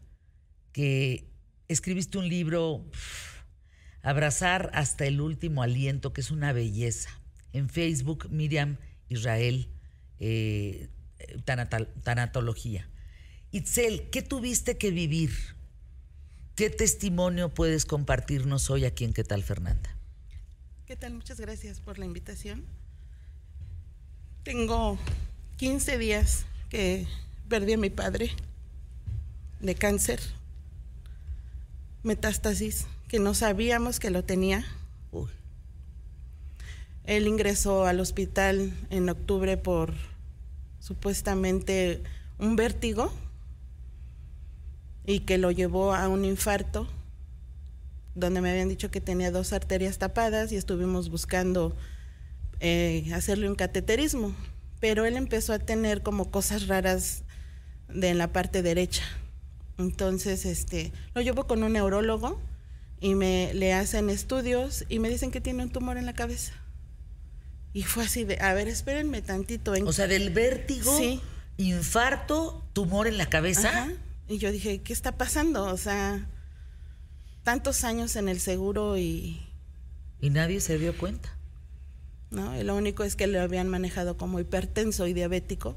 que escribiste un libro, Abrazar hasta el último aliento, que es una belleza. En Facebook, Miriam Israel, eh, tanatología. Itzel, ¿qué tuviste que vivir? ¿Qué testimonio puedes compartirnos hoy aquí en ¿Qué tal, Fernanda? ¿Qué tal? Muchas gracias por la invitación. Tengo 15 días que perdí a mi padre de cáncer, metástasis, que no sabíamos que lo tenía. Él ingresó al hospital en octubre por supuestamente un vértigo y que lo llevó a un infarto donde me habían dicho que tenía dos arterias tapadas y estuvimos buscando eh, hacerle un cateterismo, pero él empezó a tener como cosas raras de en la parte derecha. Entonces, este, lo llevo con un neurólogo y me le hacen estudios y me dicen que tiene un tumor en la cabeza. Y fue así de, a ver, espérenme tantito. O sea, del vértigo, infarto, tumor en la cabeza. Y yo dije, ¿qué está pasando? O sea, tantos años en el seguro y... Y nadie se dio cuenta. No, lo único es que lo habían manejado como hipertenso y diabético.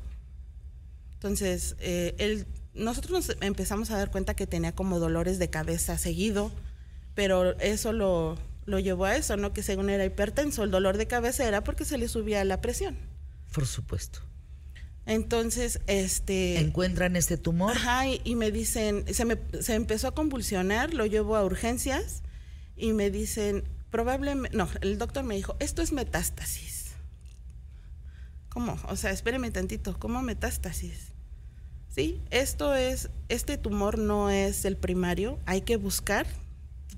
Entonces, eh, él, nosotros nos empezamos a dar cuenta que tenía como dolores de cabeza seguido, pero eso lo, lo llevó a eso, ¿no? Que según era hipertenso, el dolor de cabeza era porque se le subía la presión. Por supuesto. Entonces, este... Encuentran este tumor. Ajá, y, me dicen, se, me, se empezó a convulsionar, lo llevo a urgencias y me dicen, probablemente, no, el doctor me dijo, esto es metástasis. ¿Cómo? O sea, espéreme tantito, ¿cómo metástasis? Sí, esto es, este tumor no es el primario, hay que buscar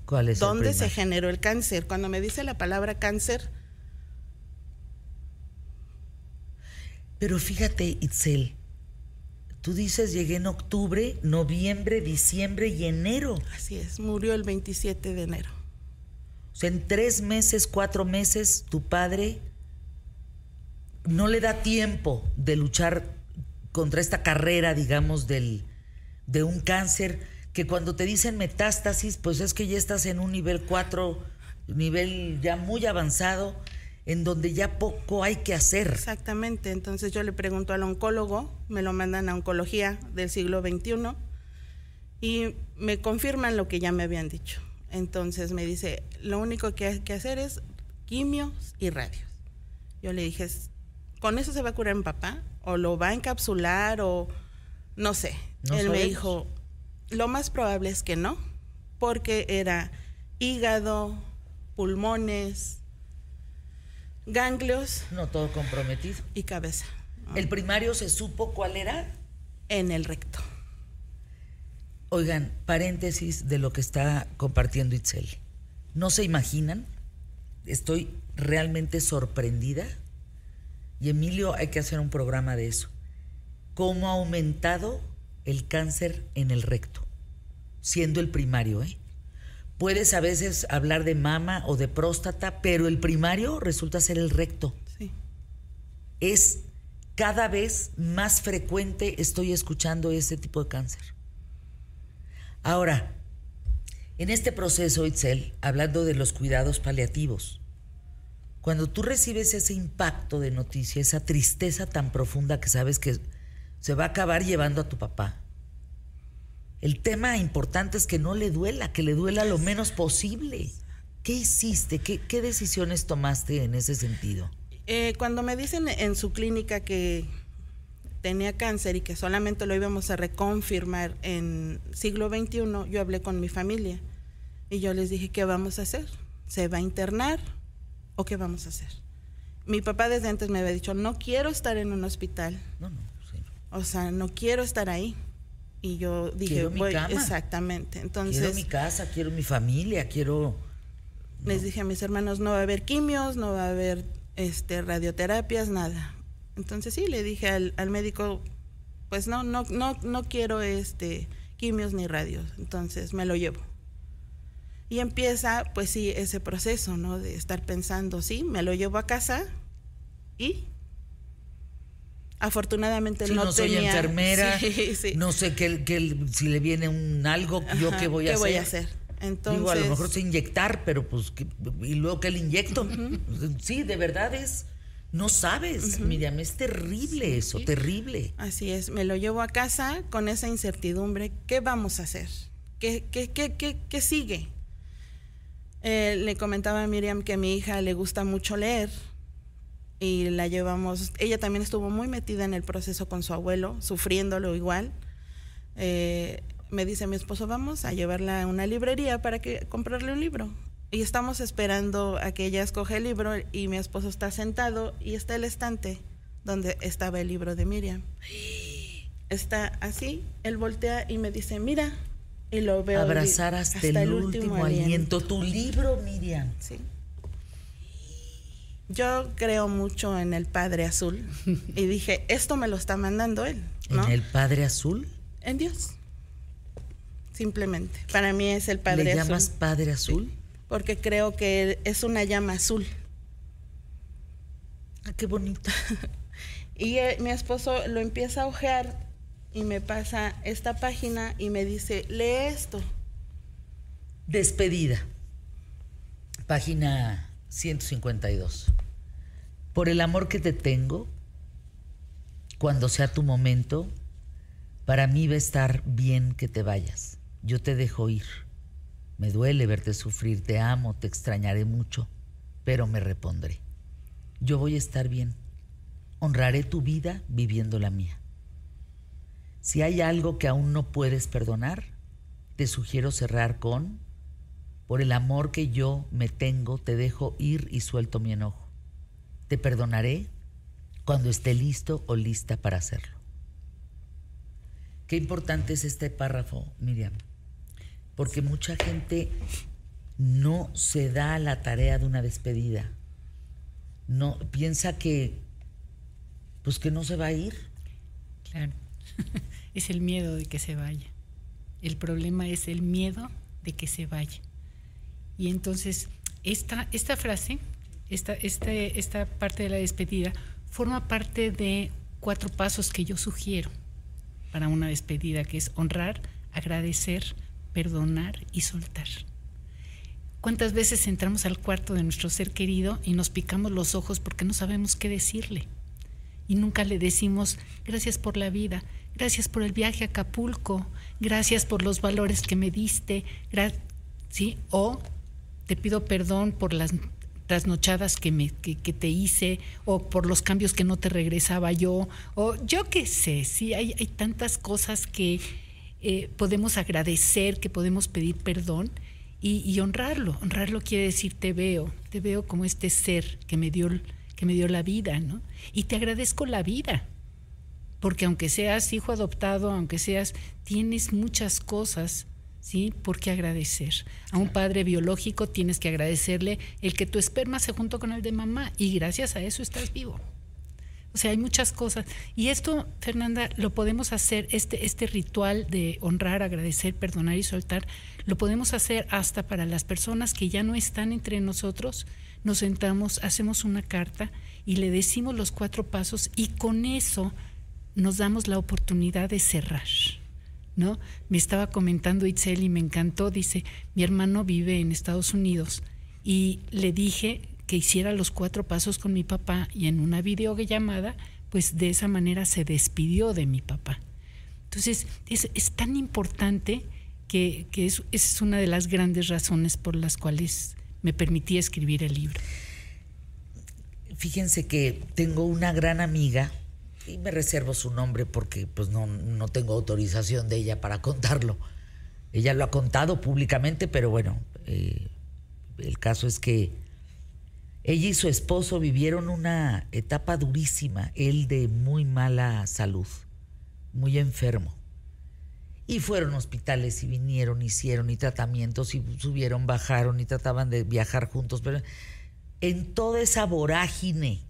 ¿Cuál es dónde se generó el cáncer. Cuando me dice la palabra cáncer, Pero fíjate, Itzel, tú dices llegué en octubre, noviembre, diciembre y enero. Así es, murió el 27 de enero. O sea, en tres meses, cuatro meses, tu padre no le da tiempo de luchar contra esta carrera, digamos, del, de un cáncer, que cuando te dicen metástasis, pues es que ya estás en un nivel 4, nivel ya muy avanzado, en donde ya poco hay que hacer. Exactamente, entonces yo le pregunto al oncólogo, me lo mandan a oncología del siglo XXI y me confirman lo que ya me habían dicho. Entonces me dice, lo único que hay que hacer es quimios y radios. Yo le dije, ¿con eso se va a curar mi papá? ¿O lo va a encapsular? O no sé. Él me dijo, lo más probable es que no, porque era hígado, pulmones, ganglios. No todo comprometido. Y cabeza. ¿El primario se supo cuál era? En el recto. Oigan, paréntesis de lo que está compartiendo Itzel. ¿No se imaginan? Estoy realmente sorprendida. Y Emilio, hay que hacer un programa de eso. ¿Cómo ha aumentado el cáncer en el recto? Siendo el primario, ¿eh? Puedes a veces hablar de mama o de próstata, pero el primario resulta ser el recto. Sí. Es cada vez más frecuente estoy escuchando ese tipo de cáncer. Ahora, en este proceso, Itzel, hablando de los cuidados paliativos, Cuando tú recibes ese impacto de noticia, esa tristeza tan profunda que sabes que se va a acabar llevando a tu papá. El tema importante es que no le duela, que le duela lo menos posible. ¿Qué hiciste? ¿Qué, qué decisiones tomaste en ese sentido? Eh, cuando me dicen en su clínica que tenía cáncer y que solamente lo íbamos a reconfirmar en siglo XXI, yo hablé con mi familia y yo les dije, ¿qué vamos a hacer? ¿Se va a internar o qué vamos a hacer? Mi papá desde antes me había dicho, no quiero estar en un hospital. No, no, sí. O sea, no quiero estar ahí. Y yo dije, Quiero mi voy, cama. exactamente. Entonces, quiero mi casa, quiero mi familia, quiero... les dije a mis hermanos, no va a haber quimios, no va a haber este, radioterapias, nada. Entonces sí, le dije al, al médico, pues no, no, no, no quiero este, quimios ni radios. Entonces me lo llevo. Y empieza, pues sí, ese proceso, ¿no? De estar pensando, sí, me lo llevo a casa y afortunadamente Sí, no, no, soy tenía- enfermera, [LAUGHS] Sí, sí. no sé qué- si le viene un algo, yo qué voy a ¿qué hacer. voy a hacer? Entonces, Digo, a lo mejor sé inyectar, pero pues, ¿qué- ¿y luego qué le inyecto? Sí, de verdad es, no sabes, Miriam, es terrible eso, terrible. Así es, me lo llevo a casa con esa incertidumbre. ¿Qué vamos a hacer? ¿Qué, qué, qué, qué, qué sigue? Eh, le comentaba a Miriam que a mi hija le gusta mucho leer y la llevamos, ella también estuvo muy metida en el proceso con su abuelo, sufriéndolo igual. Eh, me dice mi esposo, vamos a llevarla a una librería para que comprarle un libro. Y estamos esperando a que ella escoge el libro y mi esposo está sentado y está el estante donde estaba el libro de Miriam. Está así, él voltea y me dice, mira, y lo veo. Abrazar hasta, el, último aliento. Tu libro, Miriam. Sí. Yo creo mucho en el Padre Azul [LAUGHS] y dije, esto me lo está mandando él, ¿no? ¿En el Padre Azul? En Dios. Simplemente. Para mí es el Padre ¿Le Azul. llamas Padre Azul? Porque creo que es una llama azul. Ah, qué bonito. [LAUGHS] Y eh, mi esposo lo empieza a ojear y me pasa esta página y me dice, lee esto. Despedida. Página 152. Por el amor que te tengo, cuando sea tu momento, para mí va a estar bien que te vayas. Yo te dejo ir. Me duele verte sufrir, te amo, te extrañaré mucho, pero me repondré. Yo voy a estar bien. Honraré tu vida viviendo la mía. Si hay algo que aún no puedes perdonar, te sugiero cerrar con, por el amor que yo me tengo, te dejo ir y suelto mi enojo. Te perdonaré cuando esté listo o lista para hacerlo. Qué importante es este párrafo, Miriam, porque mucha gente no se da la tarea de una despedida. No piensa que pues que no se va a ir. Claro. [LAUGHS] es el miedo de que se vaya. El problema es el miedo de que se vaya. Y entonces, esta, esta frase, esta, este, esta parte de la despedida, forma parte de cuatro pasos que yo sugiero para una despedida, que es honrar, agradecer, perdonar y soltar. ¿Cuántas veces entramos al cuarto de nuestro ser querido y nos picamos los ojos porque no sabemos qué decirle? y nunca le decimos gracias por la vida, gracias por el viaje a Acapulco, gracias por los valores que me diste, ¿sí? O te pido perdón por las trasnochadas que, me, que, te hice o por los cambios que no te regresaba yo, o yo qué sé, sí, hay, hay tantas cosas que eh, podemos agradecer, que podemos pedir perdón y, y honrarlo. Honrarlo quiere decir te veo, te veo como este ser que me dio que me dio la vida, ¿no? Y te agradezco la vida, porque aunque seas hijo adoptado, aunque seas, tienes muchas cosas, ¿sí? Por qué agradecer. A un padre biológico tienes que agradecerle el que tu esperma se juntó con el de mamá y gracias a eso estás vivo. O sea, hay muchas cosas. Y esto, Fernanda, lo podemos hacer, este, este ritual de honrar, agradecer, perdonar y soltar, lo podemos hacer hasta para las personas que ya no están entre nosotros. Nos sentamos, hacemos una carta y le decimos los cuatro pasos y con eso nos damos la oportunidad de cerrar. ¿No? Me estaba comentando Itzel y me encantó, dice, mi hermano vive en Estados Unidos y le dije que hiciera los cuatro pasos con mi papá y en una videollamada, pues de esa manera se despidió de mi papá. Entonces, es, es tan importante que, que es, es una de las grandes razones por las cuales me permití escribir el libro. Fíjense que tengo una gran amiga y me reservo su nombre porque pues no, no tengo autorización de ella para contarlo. Ella lo ha contado públicamente, pero bueno, eh, el caso es que ella y su esposo vivieron una etapa durísima, él de muy mala salud, muy enfermo. Y fueron a hospitales y vinieron, hicieron y tratamientos y subieron, bajaron y trataban de viajar juntos, pero en toda esa vorágine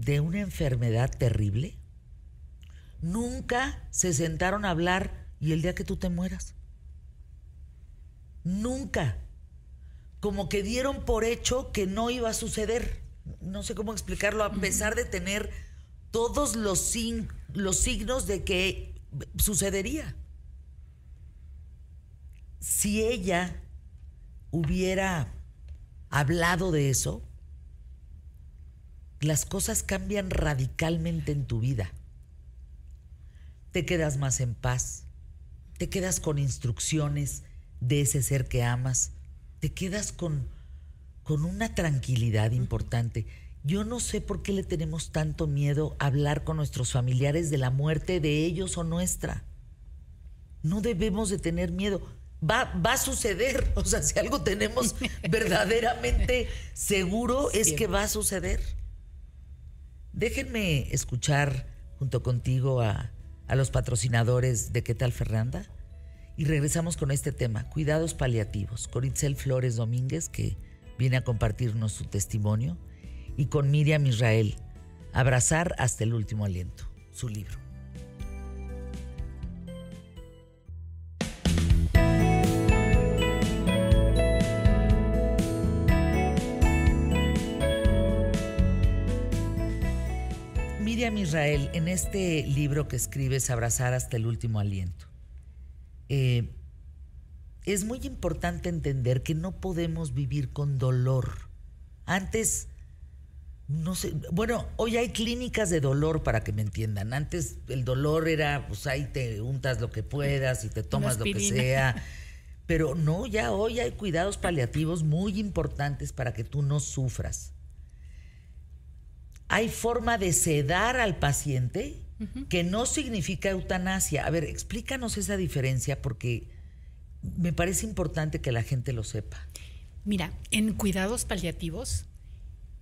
de una enfermedad terrible, nunca se sentaron a hablar y el día que tú te mueras. Nunca. Como que dieron por hecho que no iba a suceder. No sé cómo explicarlo, a pesar de tener todos los, los signos de que sucedería. Si ella hubiera hablado de eso, las cosas cambian radicalmente en tu vida. Te quedas más en paz, te quedas con instrucciones de ese ser que amas, te quedas con, con una tranquilidad importante. Yo no sé por qué le tenemos tanto miedo a hablar con nuestros familiares de la muerte de ellos o nuestra. No debemos de tener miedo. Va, va a suceder. [LAUGHS] O sea, si algo tenemos [LAUGHS] verdaderamente seguro es que va a suceder. Déjenme escuchar junto contigo a, a los patrocinadores de ¿Qué tal Fernanda? Y regresamos con este tema, cuidados paliativos, con Itzel Flores Domínguez, que viene a compartirnos su testimonio, y con Miriam Israel, Abrazar hasta el último aliento, su libro. Miriam Israel, en este libro que escribes, Abrazar hasta el último aliento, eh, es muy importante entender que no podemos vivir con dolor. Antes, no sé, bueno, hoy hay clínicas de dolor para que me entiendan. Antes el dolor era, pues ahí te untas lo que puedas y te tomas lo que sea. [LAUGHS] Pero no, ya hoy hay cuidados paliativos muy importantes para que tú no sufras hay forma de sedar al paciente que no significa eutanasia. A ver, explícanos esa diferencia porque me parece importante que la gente lo sepa. Mira, en cuidados paliativos,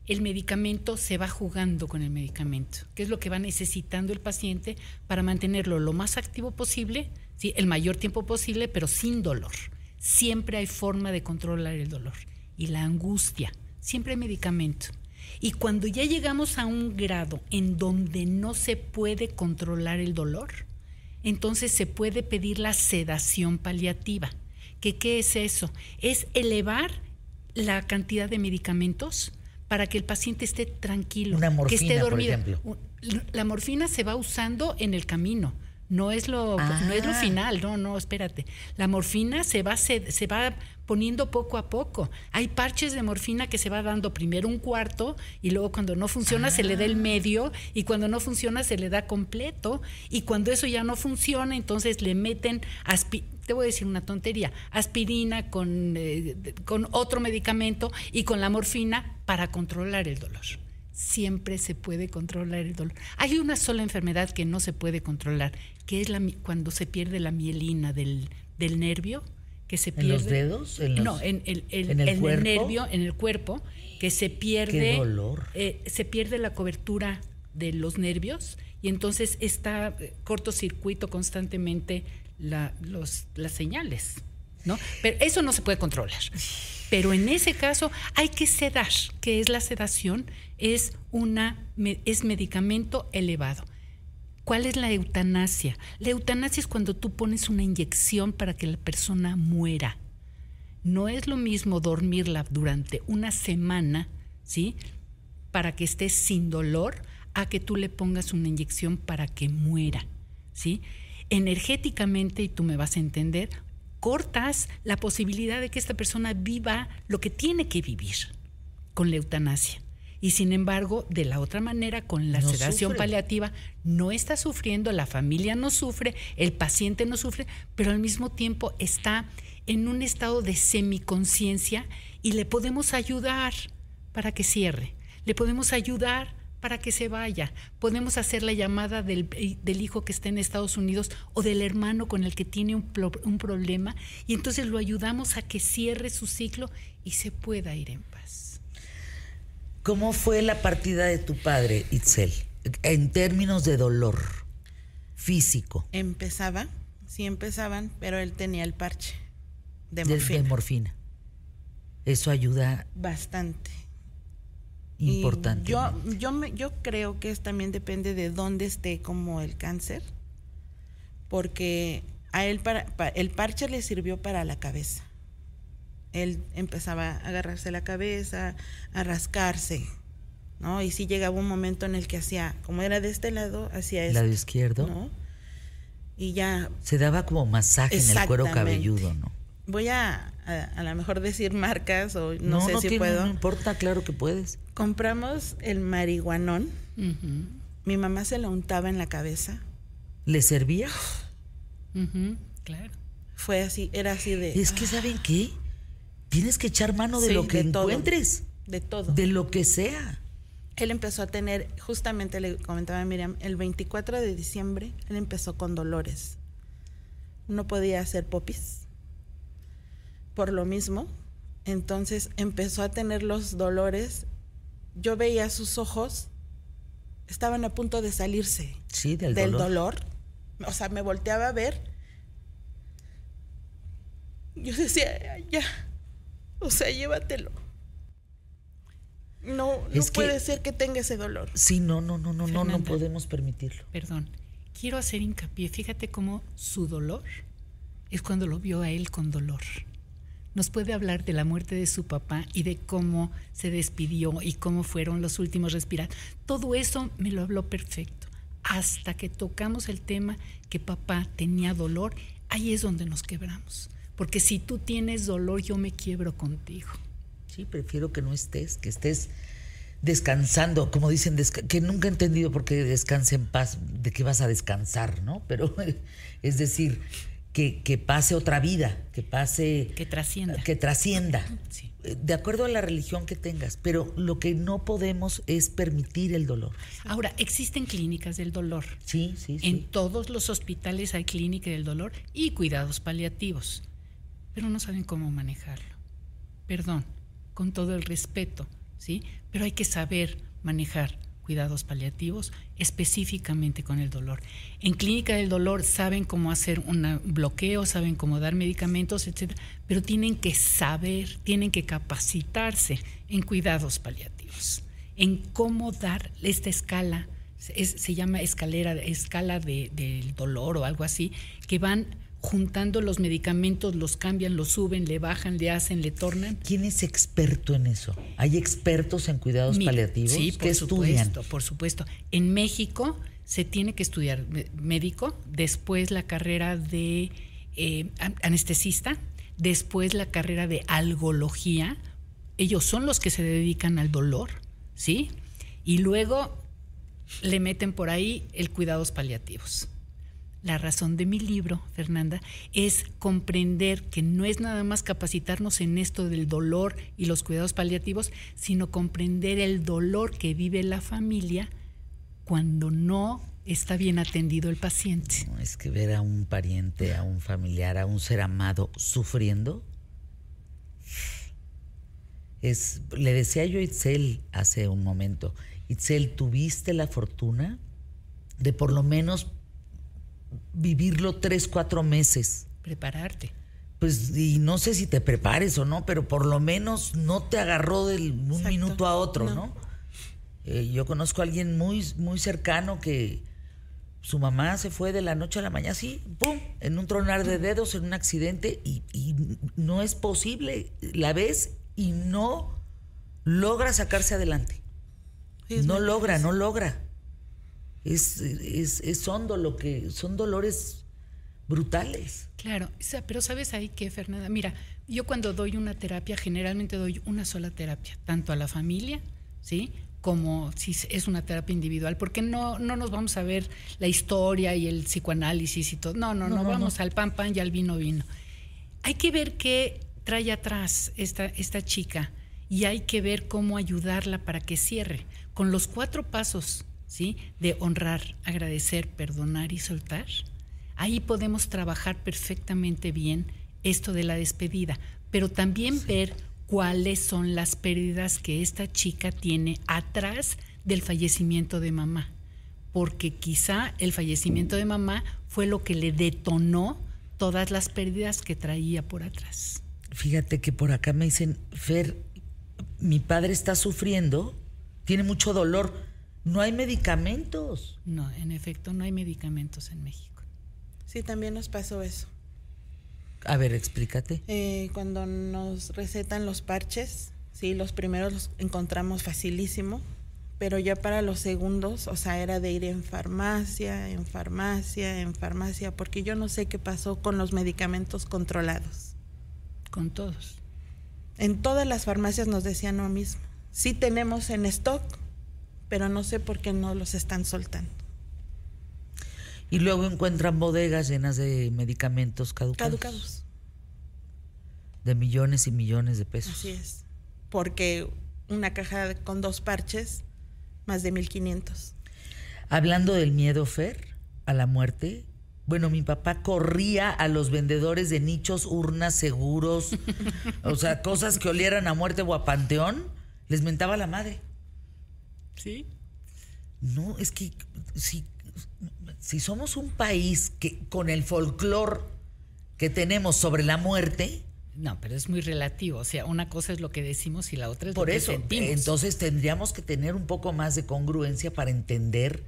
el medicamento se va jugando con el medicamento, que es lo que va necesitando el paciente para mantenerlo lo más activo posible, ¿sí? el mayor tiempo posible, pero sin dolor. Siempre hay forma de controlar el dolor. Y la angustia, siempre hay medicamento. Y cuando ya llegamos a un grado en donde no se puede controlar el dolor, entonces se puede pedir la sedación paliativa. ¿Qué, ¿Qué es eso? Es elevar la cantidad de medicamentos para que el paciente esté tranquilo, Una morfina, que esté dormido. Por ejemplo. La morfina se va usando en el camino. No es lo, no es lo Ah. final, no, no, espérate. La morfina se va, se, se va poniendo poco a poco. Hay parches de morfina que se va dando primero un cuarto y luego cuando no funciona se le da el Ah. medio y cuando no funciona se le da completo y cuando eso ya no funciona entonces le meten aspi te voy a decir una tontería, aspirina con, eh, con otro medicamento y con la morfina para controlar el dolor siempre se puede controlar el dolor. Hay una sola enfermedad que no se puede controlar, que es la, cuando se pierde la mielina del, del nervio, que se ¿En pierde. los dedos? ¿En los- no, en el, el- en el en cuerpo? nervio, en el cuerpo, que se pierde. Qué dolor. eh, se pierde la cobertura de los nervios y entonces está eh, cortocircuito constantemente la- los, las señales. ¿no? Pero eso no se puede controlar. [LAUGHS] Pero en ese caso hay que sedar, que es la sedación, es, una, es medicamento elevado. ¿Cuál es la eutanasia? La eutanasia es cuando tú pones una inyección para que la persona muera. No es lo mismo dormirla durante una semana, ¿sí? Para que esté sin dolor, a que tú le pongas una inyección para que muera, ¿sí? Energéticamente, y tú me vas a entender, cortas la posibilidad de que esta persona viva lo que tiene que vivir. con la eutanasia. Y sin embargo, de la otra manera, con la No sedación sufre. paliativa, no está sufriendo, la familia no sufre, el paciente no sufre, pero al mismo tiempo está en un estado de semiconciencia y le podemos ayudar para que cierre, le podemos ayudar para que se vaya, podemos hacer la llamada del, del hijo que está en Estados Unidos o del hermano con el que tiene un, pro- un problema y entonces lo ayudamos a que cierre su ciclo y se pueda ir en paz. ¿Cómo fue la partida de tu padre, Itzel? En términos de dolor físico, Empezaba, sí empezaban, pero él tenía el parche de de, de morfina. morfina. Eso ayuda Bastante. Importante. Yo, yo, me- yo creo que es, también depende de dónde esté como el cáncer, porque a él para, pa- el parche le sirvió para la cabeza. Él empezaba a agarrarse la cabeza, a rascarse, ¿no? Y sí llegaba un momento en el que hacía, como era de este lado, hacía esto, lado izquierdo. ¿no? Y ya Se daba como masaje en el cuero cabelludo, ¿no? Voy a, a, a lo mejor decir marcas o no, sé si tiene- puedo. No importa, claro que puedes. Compramos el marihuanón. Mi mamá se lo untaba en la cabeza. ¿Le servía? claro. Fue así, era así de. Es que, ¿saben qué? Tienes que echar mano de Sí, lo que de todo. encuentres, de todo. de lo que sea. Él empezó a tener, justamente le comentaba a Miriam, el 24 de diciembre, él empezó con dolores. No podía hacer popis. Por lo mismo, entonces empezó a tener los dolores. Yo veía sus ojos, estaban a punto de salirse Sí, del, del dolor. dolor. O sea, me volteaba a ver. Yo decía, ya. O sea, llévatelo. No, no Es que- puede ser que tenga ese dolor. Sí, no, no, no, no, no, no podemos permitirlo. Perdón. Quiero hacer hincapié. Fíjate cómo su dolor es cuando lo vio a él con dolor. Nos puede hablar de la muerte de su papá y de cómo se despidió y cómo fueron los últimos respirar. Todo eso me lo habló perfecto. Hasta que tocamos el tema que papá tenía dolor, ahí es donde nos quebramos. Porque si tú tienes dolor, yo me quiebro contigo. Sí, prefiero que no estés, que estés descansando, como dicen, que nunca he entendido por qué descanse en paz, de qué vas a descansar, ¿no? Pero [LAUGHS] es decir, que, que pase otra vida, que pase... Que trascienda. Que trascienda. Sí. Eh, De acuerdo a la religión que tengas, pero lo que no podemos es permitir el dolor. Ahora, existen clínicas del dolor. Sí, sí, sí. En todos los hospitales hay clínica del dolor y cuidados paliativos, pero no saben cómo manejarlo. Perdón, con todo el respeto, ¿sí? Pero hay que saber manejar cuidados paliativos específicamente con el dolor. En clínica del dolor saben cómo hacer un bloqueo, saben cómo dar medicamentos, etcétera, pero tienen que saber, tienen que capacitarse en cuidados paliativos, en cómo dar esta escala es- se llama escalera, escala de- del dolor o algo así, que van juntando los medicamentos, los cambian, los suben, le bajan, le hacen, le tornan. ¿Quién es experto en eso? ¿Hay expertos en cuidados Mira, paliativos Sí, que por estudian? supuesto, por supuesto. En México se tiene que estudiar médico, después la carrera de eh, an- anestesista, después la carrera de algología. Ellos son los que se dedican al dolor, ¿sí? Y luego le meten por ahí el cuidados paliativos. La razón de mi libro, Fernanda, es comprender que no es nada más capacitarnos en esto del dolor y los cuidados paliativos, sino comprender el dolor que vive la familia cuando no está bien atendido el paciente. No, es que ver a un pariente, a un familiar, a un ser amado sufriendo. Es, le decía yo a Itzel hace un momento, Itzel, ¿tuviste la fortuna de por lo menos vivirlo tres, cuatro meses? Prepararte. Pues, y no sé si te prepares o no, pero por lo menos no te agarró de un Exacto. minuto a otro, ¿no? No. Eh, yo conozco a alguien muy, muy cercano que su mamá se fue de la noche a la mañana, sí, ¡pum! En un tronar de dedos, en un accidente, y, y no es posible. La ves y no logra sacarse adelante. Sí, no logra, difícil. no logra. Es, es, es hondo lo que. Son dolores brutales. Claro, pero sabes ahí que, Fernanda, mira, Yo cuando doy una terapia, generalmente doy una sola terapia, tanto a la familia, ¿sí? Como si es una terapia individual, porque no, no nos vamos a ver la historia y el psicoanálisis y todo. No, no, no, vamos al pan, pan y al vino, vino. Hay que ver qué trae atrás esta, esta chica y hay que ver cómo ayudarla para que cierre. Con los cuatro pasos, ¿sí? De honrar, agradecer, perdonar y soltar, ahí podemos trabajar perfectamente bien esto de la despedida, pero también ver cuáles son las pérdidas que esta chica tiene atrás del fallecimiento de mamá, porque quizá el fallecimiento de mamá fue lo que le detonó todas las pérdidas que traía por atrás. Fíjate que por acá me dicen, Fer, mi padre está sufriendo, tiene mucho dolor, no hay medicamentos. No, en efecto, no hay medicamentos en México. Sí, también nos pasó eso. A ver, explícate. Eh, cuando nos recetan los parches, sí, los primeros los encontramos facilísimo, pero ya para los segundos, o sea, era de ir en farmacia, en farmacia, en farmacia, porque yo no sé qué pasó con los medicamentos controlados. Con todos. En todas las farmacias nos decían lo mismo. Sí tenemos en stock, pero no sé por qué no los están soltando. Y luego encuentran bodegas llenas de medicamentos caducados. Caducados. De millones y millones de pesos. Así es. Porque una caja con dos parches, más de 1500. Hablando del miedo, Fer, a la muerte. Bueno, mi papá corría a los vendedores de nichos, urnas, seguros, [LAUGHS] o sea, cosas que olieran a muerte o a panteón, les mentaba la madre. ¿Sí? No, es que si, si somos un país que con el folclore que tenemos sobre la muerte, No, pero es muy relativo. O sea, una cosa es lo que decimos y la otra es por lo eso, que sentimos. entonces tendríamos que tener un poco más de congruencia para entender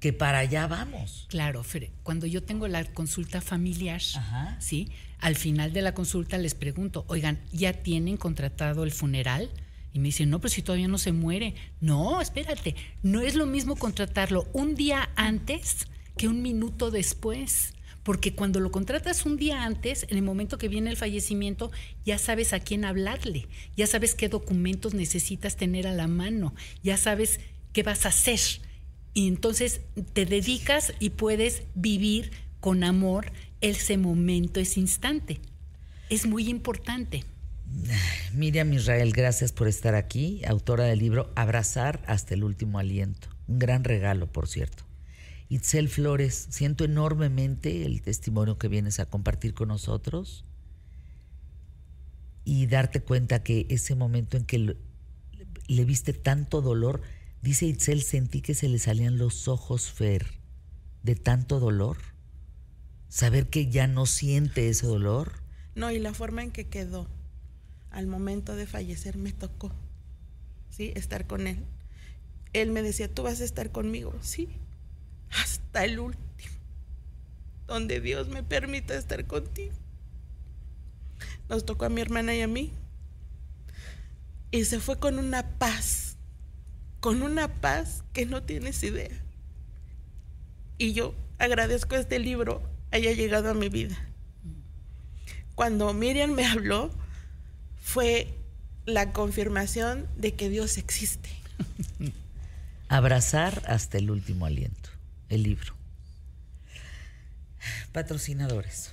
que para allá vamos. Claro, Fer, cuando yo tengo la consulta familiar, Ajá. ¿sí? Al final de la consulta les pregunto, oigan, ¿ya tienen contratado el funeral? Y me dicen, no, pero si todavía no se muere. No, espérate, no es lo mismo contratarlo un día antes que un minuto después. Porque cuando lo contratas un día antes, en el momento que viene el fallecimiento, ya sabes a quién hablarle, ya sabes qué documentos necesitas tener a la mano, ya sabes qué vas a hacer. Y entonces te dedicas y puedes vivir con amor ese momento, ese instante. Es muy importante. Miriam Israel, gracias por estar aquí, autora del libro Abrazar hasta el último aliento. Un gran regalo, por cierto. Itzel Flores, siento enormemente el testimonio que vienes a compartir con nosotros y darte cuenta que ese momento en que le, viste tanto dolor, dice Itzel, sentí que se le salían los ojos, Fer, de tanto dolor. Saber que ya no siente ese dolor. No, y la forma en que quedó al momento de fallecer me tocó, ¿sí? Estar con él. Él me decía, tú vas a estar conmigo, sí, hasta el último, donde Dios me permita estar contigo. Nos tocó a mi hermana y a mí. Y se fue con una paz, con una paz que no tienes idea. Y yo agradezco este libro haya llegado a mi vida. Cuando Miriam me habló, fue la confirmación de que Dios existe. [LAUGHS] Abrazar hasta el último aliento. El libro. Patrocinadores.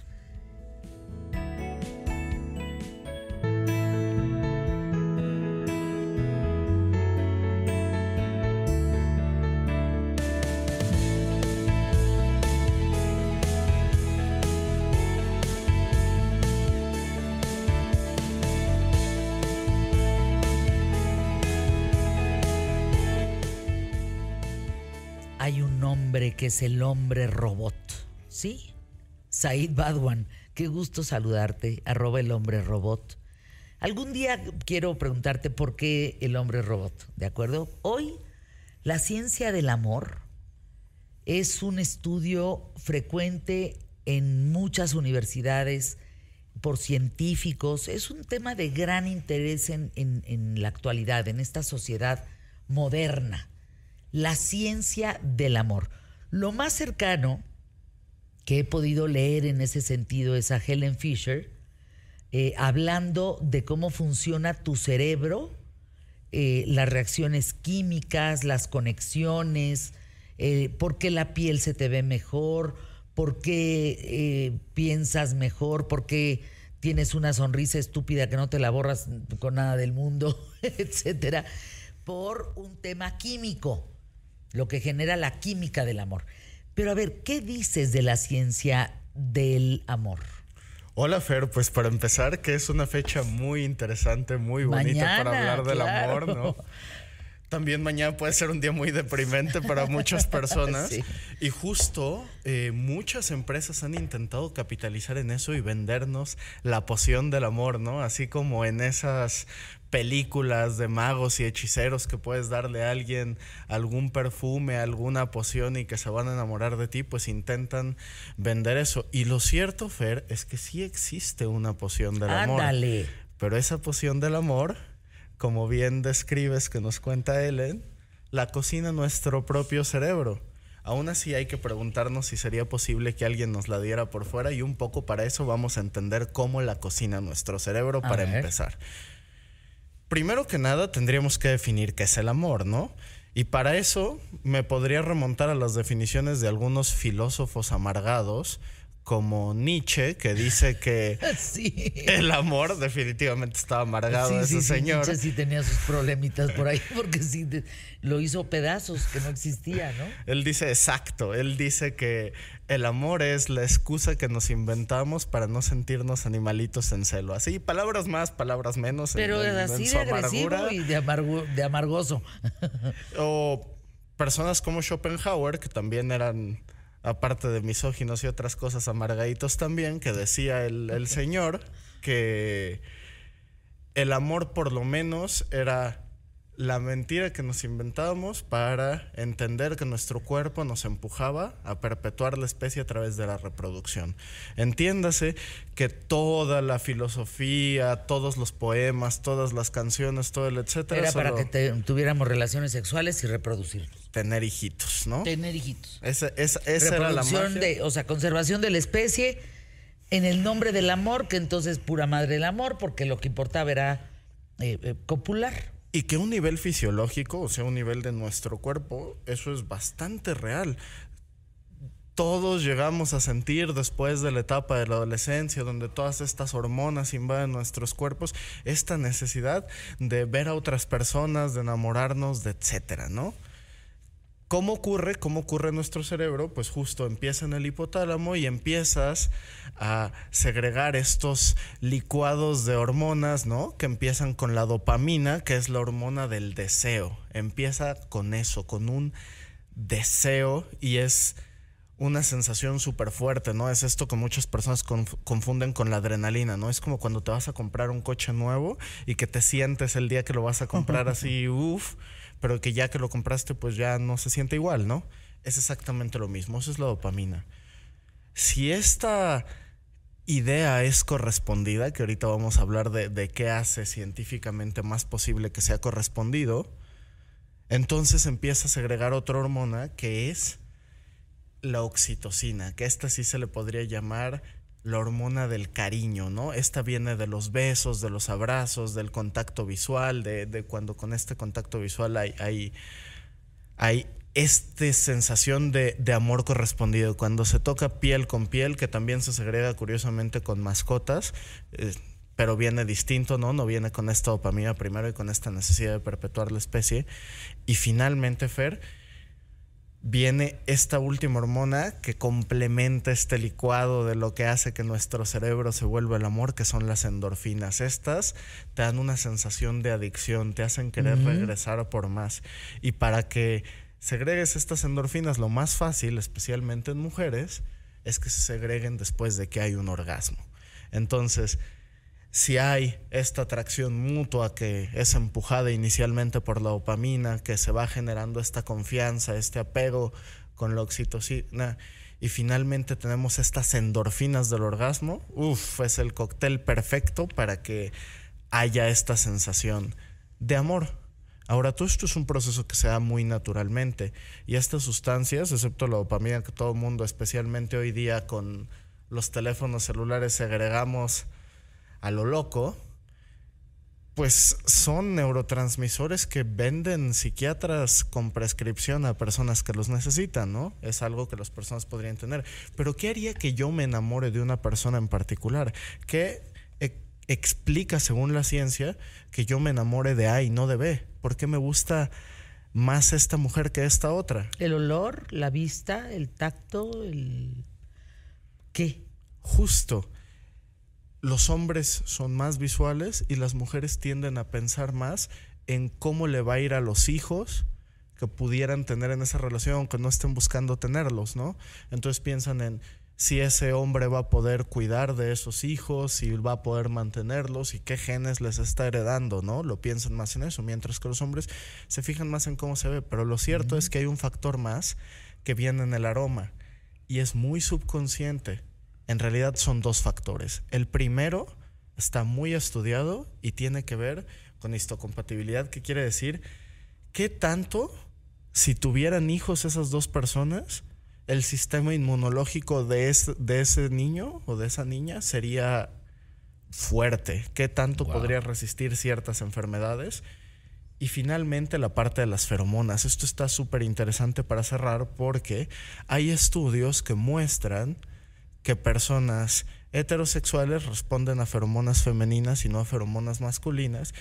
Que es el hombre robot. ¿Sí? Said Badwan, qué gusto saludarte, arroba el hombre robot. Algún día quiero preguntarte por qué el hombre robot, ¿de acuerdo? Hoy la ciencia del amor es un estudio frecuente en muchas universidades por científicos, es un tema de gran interés en la actualidad, en esta sociedad moderna la ciencia del amor. Lo más cercano que he podido leer en ese sentido es a Helen Fisher, eh, hablando de cómo funciona tu cerebro, eh, las reacciones químicas, las conexiones, eh, por qué la piel se te ve mejor, por qué piensas mejor, por qué tienes una sonrisa estúpida que no te la borras con nada del mundo, [LAUGHS] etcétera, por un tema químico, lo que genera la química del amor. Pero a ver, ¿qué dices de la ciencia del amor? Hola Fer, pues para empezar, que es una fecha muy interesante, muy bonita para hablar del amor, ¿no? También mañana puede ser un día muy deprimente para muchas [LAUGHS] personas. Y justo eh, muchas empresas han intentado capitalizar en eso y vendernos la poción del amor, ¿no? Así como en esas películas de magos y hechiceros que puedes darle a alguien algún perfume, alguna poción y que se van a enamorar de ti, pues intentan vender eso. Y lo cierto, Fer, es que sí existe una poción del amor. Pero esa poción del amor, como bien describes que nos cuenta Ellen, la cocina nuestro propio cerebro. Aún así hay que preguntarnos si sería posible que alguien nos la diera por fuera y un poco para eso vamos a entender cómo la cocina nuestro cerebro para empezar primero que nada tendríamos que definir qué es el amor, ¿no? Y para eso me podría remontar a las definiciones de algunos filósofos amargados como Nietzsche, que dice que [LAUGHS] el amor definitivamente estaba amargado sí, ese señor. Nietzsche sí tenía sus problemitas por ahí, [LAUGHS] porque sí lo hizo pedazos, que no existía, ¿no? Él dice exacto, él dice que el amor es la excusa que nos inventamos para no sentirnos animalitos en celo. Así, palabras más, palabras menos. Pero así de agresivo y de, de amargoso. [LAUGHS] o personas como Schopenhauer, que también eran aparte de misóginos y otras cosas amargaditos también, que decía el, el señor que el amor por lo menos era la mentira que nos inventábamos para entender que nuestro cuerpo nos empujaba a perpetuar la especie a través de la reproducción. Entiéndase que toda la filosofía, todos los poemas, todas las canciones, todo el etcétera. Era para que tuviéramos relaciones sexuales y reproducirnos. Tener hijitos, ¿no? Tener hijitos. Esa, esa, era la De, o sea, conservación de la especie en el nombre del amor, que entonces pura madre del amor, porque lo que importaba era eh, eh, copular. Y que un nivel fisiológico, o sea, un nivel de nuestro cuerpo, eso es bastante real. Todos llegamos a sentir después de la etapa de la adolescencia, donde todas estas hormonas invaden nuestros cuerpos, esta necesidad de ver a otras personas, de enamorarnos, de etcétera, ¿no? ¿Cómo ocurre? ¿Cómo ocurre en nuestro cerebro? Pues justo empieza en el hipotálamo y empiezas a segregar estos licuados de hormonas, ¿no? Que empiezan con la dopamina, que es la hormona del deseo. Empieza con eso, con un deseo y es una sensación súper fuerte, ¿no? Es esto que muchas personas confunden con la adrenalina, ¿no? Es como cuando te vas a comprar un coche nuevo y que te sientes el día que lo vas a comprar así, uff pero que ya que lo compraste, pues ya no se siente igual, ¿no? Es exactamente lo mismo, eso es la dopamina. Si esta idea es correspondida, que ahorita vamos a hablar de, de qué hace científicamente más posible que sea correspondido, entonces empieza a segregar otra hormona que es la oxitocina, que esta sí se le podría llamar la hormona del cariño, ¿no? Esta viene de los besos, de los abrazos, del contacto visual, de, cuando con este contacto visual hay, hay, hay esta sensación de, amor correspondido. Cuando se toca piel con piel, que también se segrega curiosamente con mascotas, eh, pero viene distinto, ¿no? No viene con esta dopamina primero y con esta necesidad de perpetuar la especie. Y finalmente, Fer, viene esta última hormona que complementa este licuado de lo que hace que nuestro cerebro se vuelva el amor, que son las endorfinas. Estas te dan una sensación de adicción, te hacen querer regresar por más. Y para que segregues estas endorfinas, lo más fácil, especialmente en mujeres, es que se segreguen después de que hay un orgasmo. Entonces, si hay esta atracción mutua que es empujada inicialmente por la dopamina, que se va generando esta confianza, este apego con la oxitocina, y finalmente tenemos estas endorfinas del orgasmo, uff, es el cóctel perfecto para que haya esta sensación de amor. Ahora, todo esto es un proceso que se da muy naturalmente y estas sustancias, excepto la dopamina que todo el mundo, especialmente hoy día con los teléfonos celulares, segregamos a lo loco, pues son neurotransmisores que venden psiquiatras con prescripción a personas que los necesitan, ¿no? Es algo que las personas podrían tener. Pero ¿qué haría que yo me enamore de una persona en particular? ¿Qué e- explica, según la ciencia, que yo me enamore de A y no de B? ¿Por qué me gusta más esta mujer que esta otra? El olor, la vista, el tacto, el... ¿Qué? Justo. Los hombres son más visuales y las mujeres tienden a pensar más en cómo le va a ir a los hijos que pudieran tener en esa relación, aunque no estén buscando tenerlos, ¿no? Entonces piensan en si ese hombre va a poder cuidar de esos hijos, si va a poder mantenerlos y qué genes les está heredando, ¿no? Lo piensan más en eso, mientras que los hombres se fijan más en cómo se ve. Pero lo cierto es que hay un factor más que viene en el aroma y es muy subconsciente. En realidad son dos factores. El primero está muy estudiado y tiene que ver con histocompatibilidad, que quiere decir qué tanto, si tuvieran hijos esas dos personas, el sistema inmunológico de ese, de ese niño o de esa niña sería fuerte, qué tanto podría resistir ciertas enfermedades. Y finalmente la parte de las feromonas. Esto está súper interesante para cerrar porque hay estudios que muestran que personas heterosexuales responden a feromonas femeninas y no a feromonas masculinas,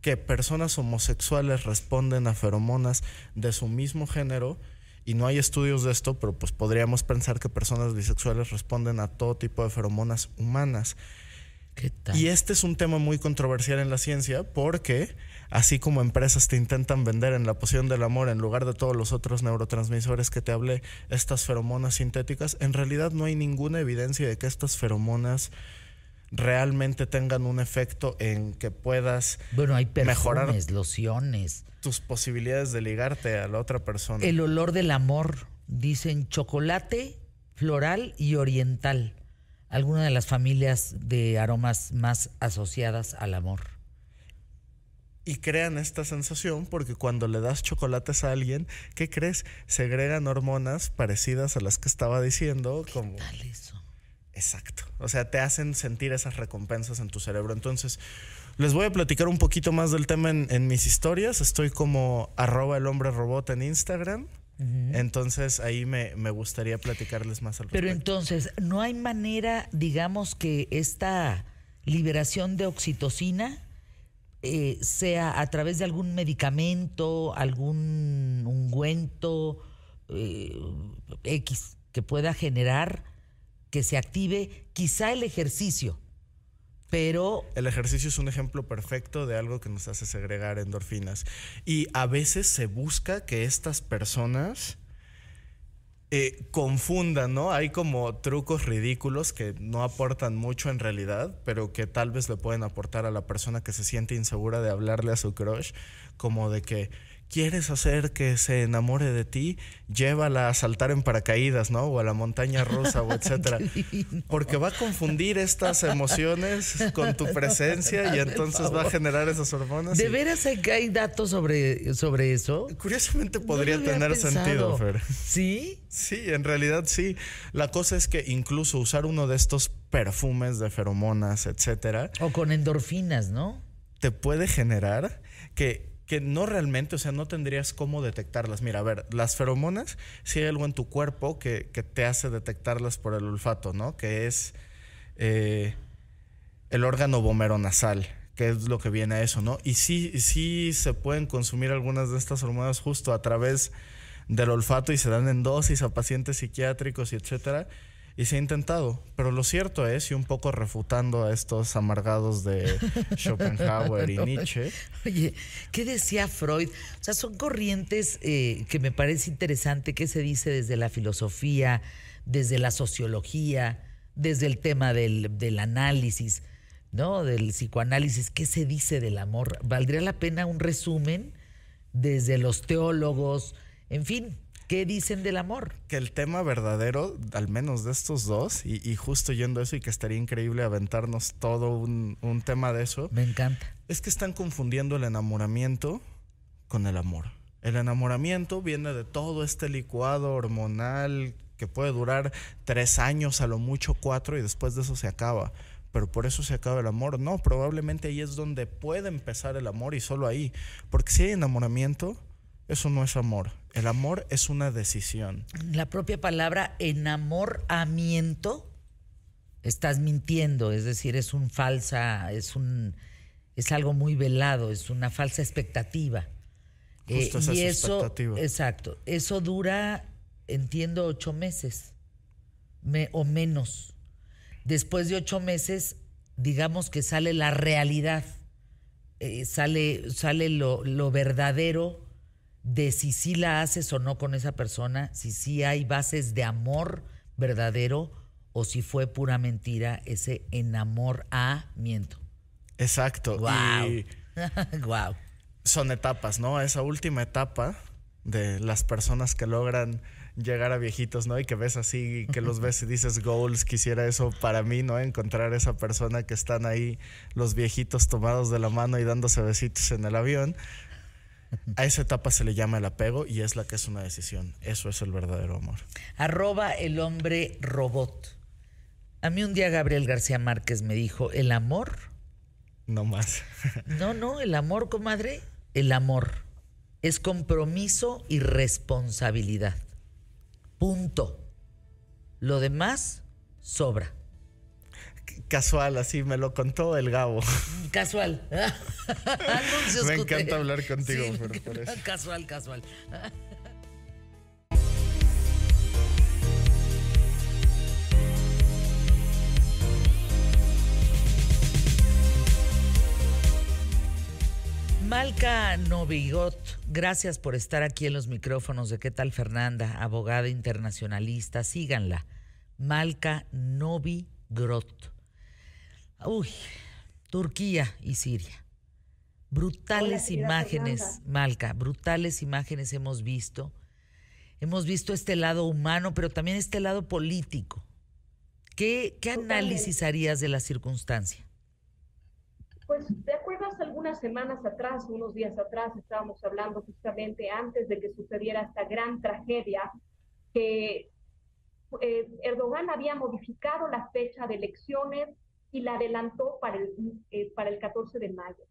que personas homosexuales responden a feromonas de su mismo género y no hay estudios de esto, pero pues podríamos pensar que personas bisexuales responden a todo tipo de feromonas humanas. ¿Qué tal? Y este es un tema muy controversial en la ciencia porque así como empresas te intentan vender en la poción del amor en lugar de todos los otros neurotransmisores que te hablé, estas feromonas sintéticas, en realidad no hay ninguna evidencia de que estas feromonas realmente tengan un efecto en que puedas Bueno, hay perfumes, mejorar lociones. tus posibilidades de ligarte a la otra persona. El olor del amor, dicen chocolate, floral y oriental. Alguna de las familias de aromas más asociadas al amor. Y crean esta sensación porque cuando le das chocolates a alguien, ¿qué crees? Segregan hormonas parecidas a las que estaba diciendo, como Tal eso. Exacto. O sea, te hacen sentir esas recompensas en tu cerebro. Entonces, les voy a platicar un poquito más del tema en, en mis historias. Estoy como arroba el hombre robot en Instagram. Entonces ahí me, me gustaría platicarles más al Pero respecto. entonces, ¿no hay manera, digamos, que esta liberación de oxitocina eh, sea a través de algún medicamento, algún ungüento eh, X que pueda generar que se active quizá el ejercicio, pero El ejercicio es un ejemplo perfecto de algo que nos hace segregar endorfinas. Y a veces se busca que estas personas eh, confundan, ¿no? Hay como trucos ridículos que no aportan mucho en realidad, pero que tal vez le pueden aportar a la persona que se siente insegura de hablarle a su crush, como de que quieres hacer que se enamore de ti, llévala a saltar en paracaídas, ¿no? O a la montaña rusa, o [LAUGHS] etcétera. Porque va a confundir estas emociones con tu presencia y [LAUGHS] entonces va a generar esas hormonas. ¿de y- veras hay, datos sobre, sobre eso? Curiosamente podría tener pensado. sentido, Fer. ¿Sí? Sí, en realidad sí. La cosa es que incluso usar uno de estos perfumes de feromonas, etcétera, O con endorfinas, ¿no? te puede generar que, que no realmente, o sea, no tendrías cómo detectarlas. Mira, a ver, las feromonas, si hay algo en tu cuerpo que, que te hace detectarlas por el olfato, ¿no? Que es eh, el órgano vomeronasal, que es lo que viene a eso, ¿no? Y sí, sí se pueden consumir algunas de estas hormonas justo a través del olfato y se dan en dosis a pacientes psiquiátricos y etcétera. Y se ha intentado, pero lo cierto es, y un poco refutando a estos amargados de [LAUGHS] Schopenhauer y Nietzsche, Oye, ¿qué decía Freud? O sea, son corrientes eh, que me parece interesante que se dice desde la filosofía, desde la sociología, desde el tema del, del análisis, ¿no? Del psicoanálisis. ¿Qué se dice del amor? ¿Valdría la pena un resumen desde los teólogos? En fin, ¿qué dicen del amor? que el tema verdadero, al menos de estos dos, y, y justo yendo a eso, y que estaría increíble aventarnos todo un, un tema de eso, Me encanta. es que están confundiendo el enamoramiento con el amor. El enamoramiento viene de todo este licuado hormonal que puede durar tres años, a lo mucho cuatro, y después de eso se acaba. pero por eso se acaba el amor. No, probablemente ahí es donde puede empezar el amor y solo ahí. Porque si hay enamoramiento, eso no es amor. El amor es una decisión. La propia palabra enamoramiento, estás mintiendo, es decir, es un falsa, es un es algo muy velado, es una falsa expectativa. Justo esa y es eso, expectativa. exacto, eso dura, entiendo, ocho meses me- o menos. Después de ocho meses, digamos que sale la realidad, eh, sale, sale lo, lo verdadero de si sí la haces o no con esa persona, si sí hay bases de amor verdadero o si fue pura mentira ese enamoramiento. Exacto. Wow. Y wow. [LAUGHS] son etapas, ¿no? Esa última etapa de las personas que logran llegar a viejitos, ¿no? Y que ves así, que los ves y dices goals, quisiera eso para mí, ¿no? Encontrar esa persona que están ahí, los viejitos tomados de la mano y dándose besitos en el avión. A esa etapa se le llama el apego y es la que es una decisión. Eso es el verdadero amor. Arroba el hombre robot. A mí un día Gabriel García Márquez me dijo, el amor, No más. [LAUGHS] no, no, el amor, comadre, el amor es compromiso y responsabilidad. Punto. Lo demás sobra. Casual, así me lo contó el Gabo. Casual. [LAUGHS] Me encanta hablar contigo, Sí, pero por [LAUGHS] eso. Casual, casual. Malca Novigot, gracias por estar aquí en los micrófonos de ¿Qué tal Fernanda? Abogada internacionalista, síganla. Malca Novigrot. Uy, Turquía y Siria. Brutales imágenes, Fernanda. Malca, brutales imágenes hemos visto. Hemos visto este lado humano, pero también este lado político. ¿Qué, qué análisis harías de la circunstancia? Pues, ¿te acuerdas algunas semanas atrás, unos días atrás, estábamos hablando justamente antes de que sucediera esta gran tragedia, que eh, Erdogan había modificado la fecha de elecciones y la adelantó para el, eh, para el 14 de mayo.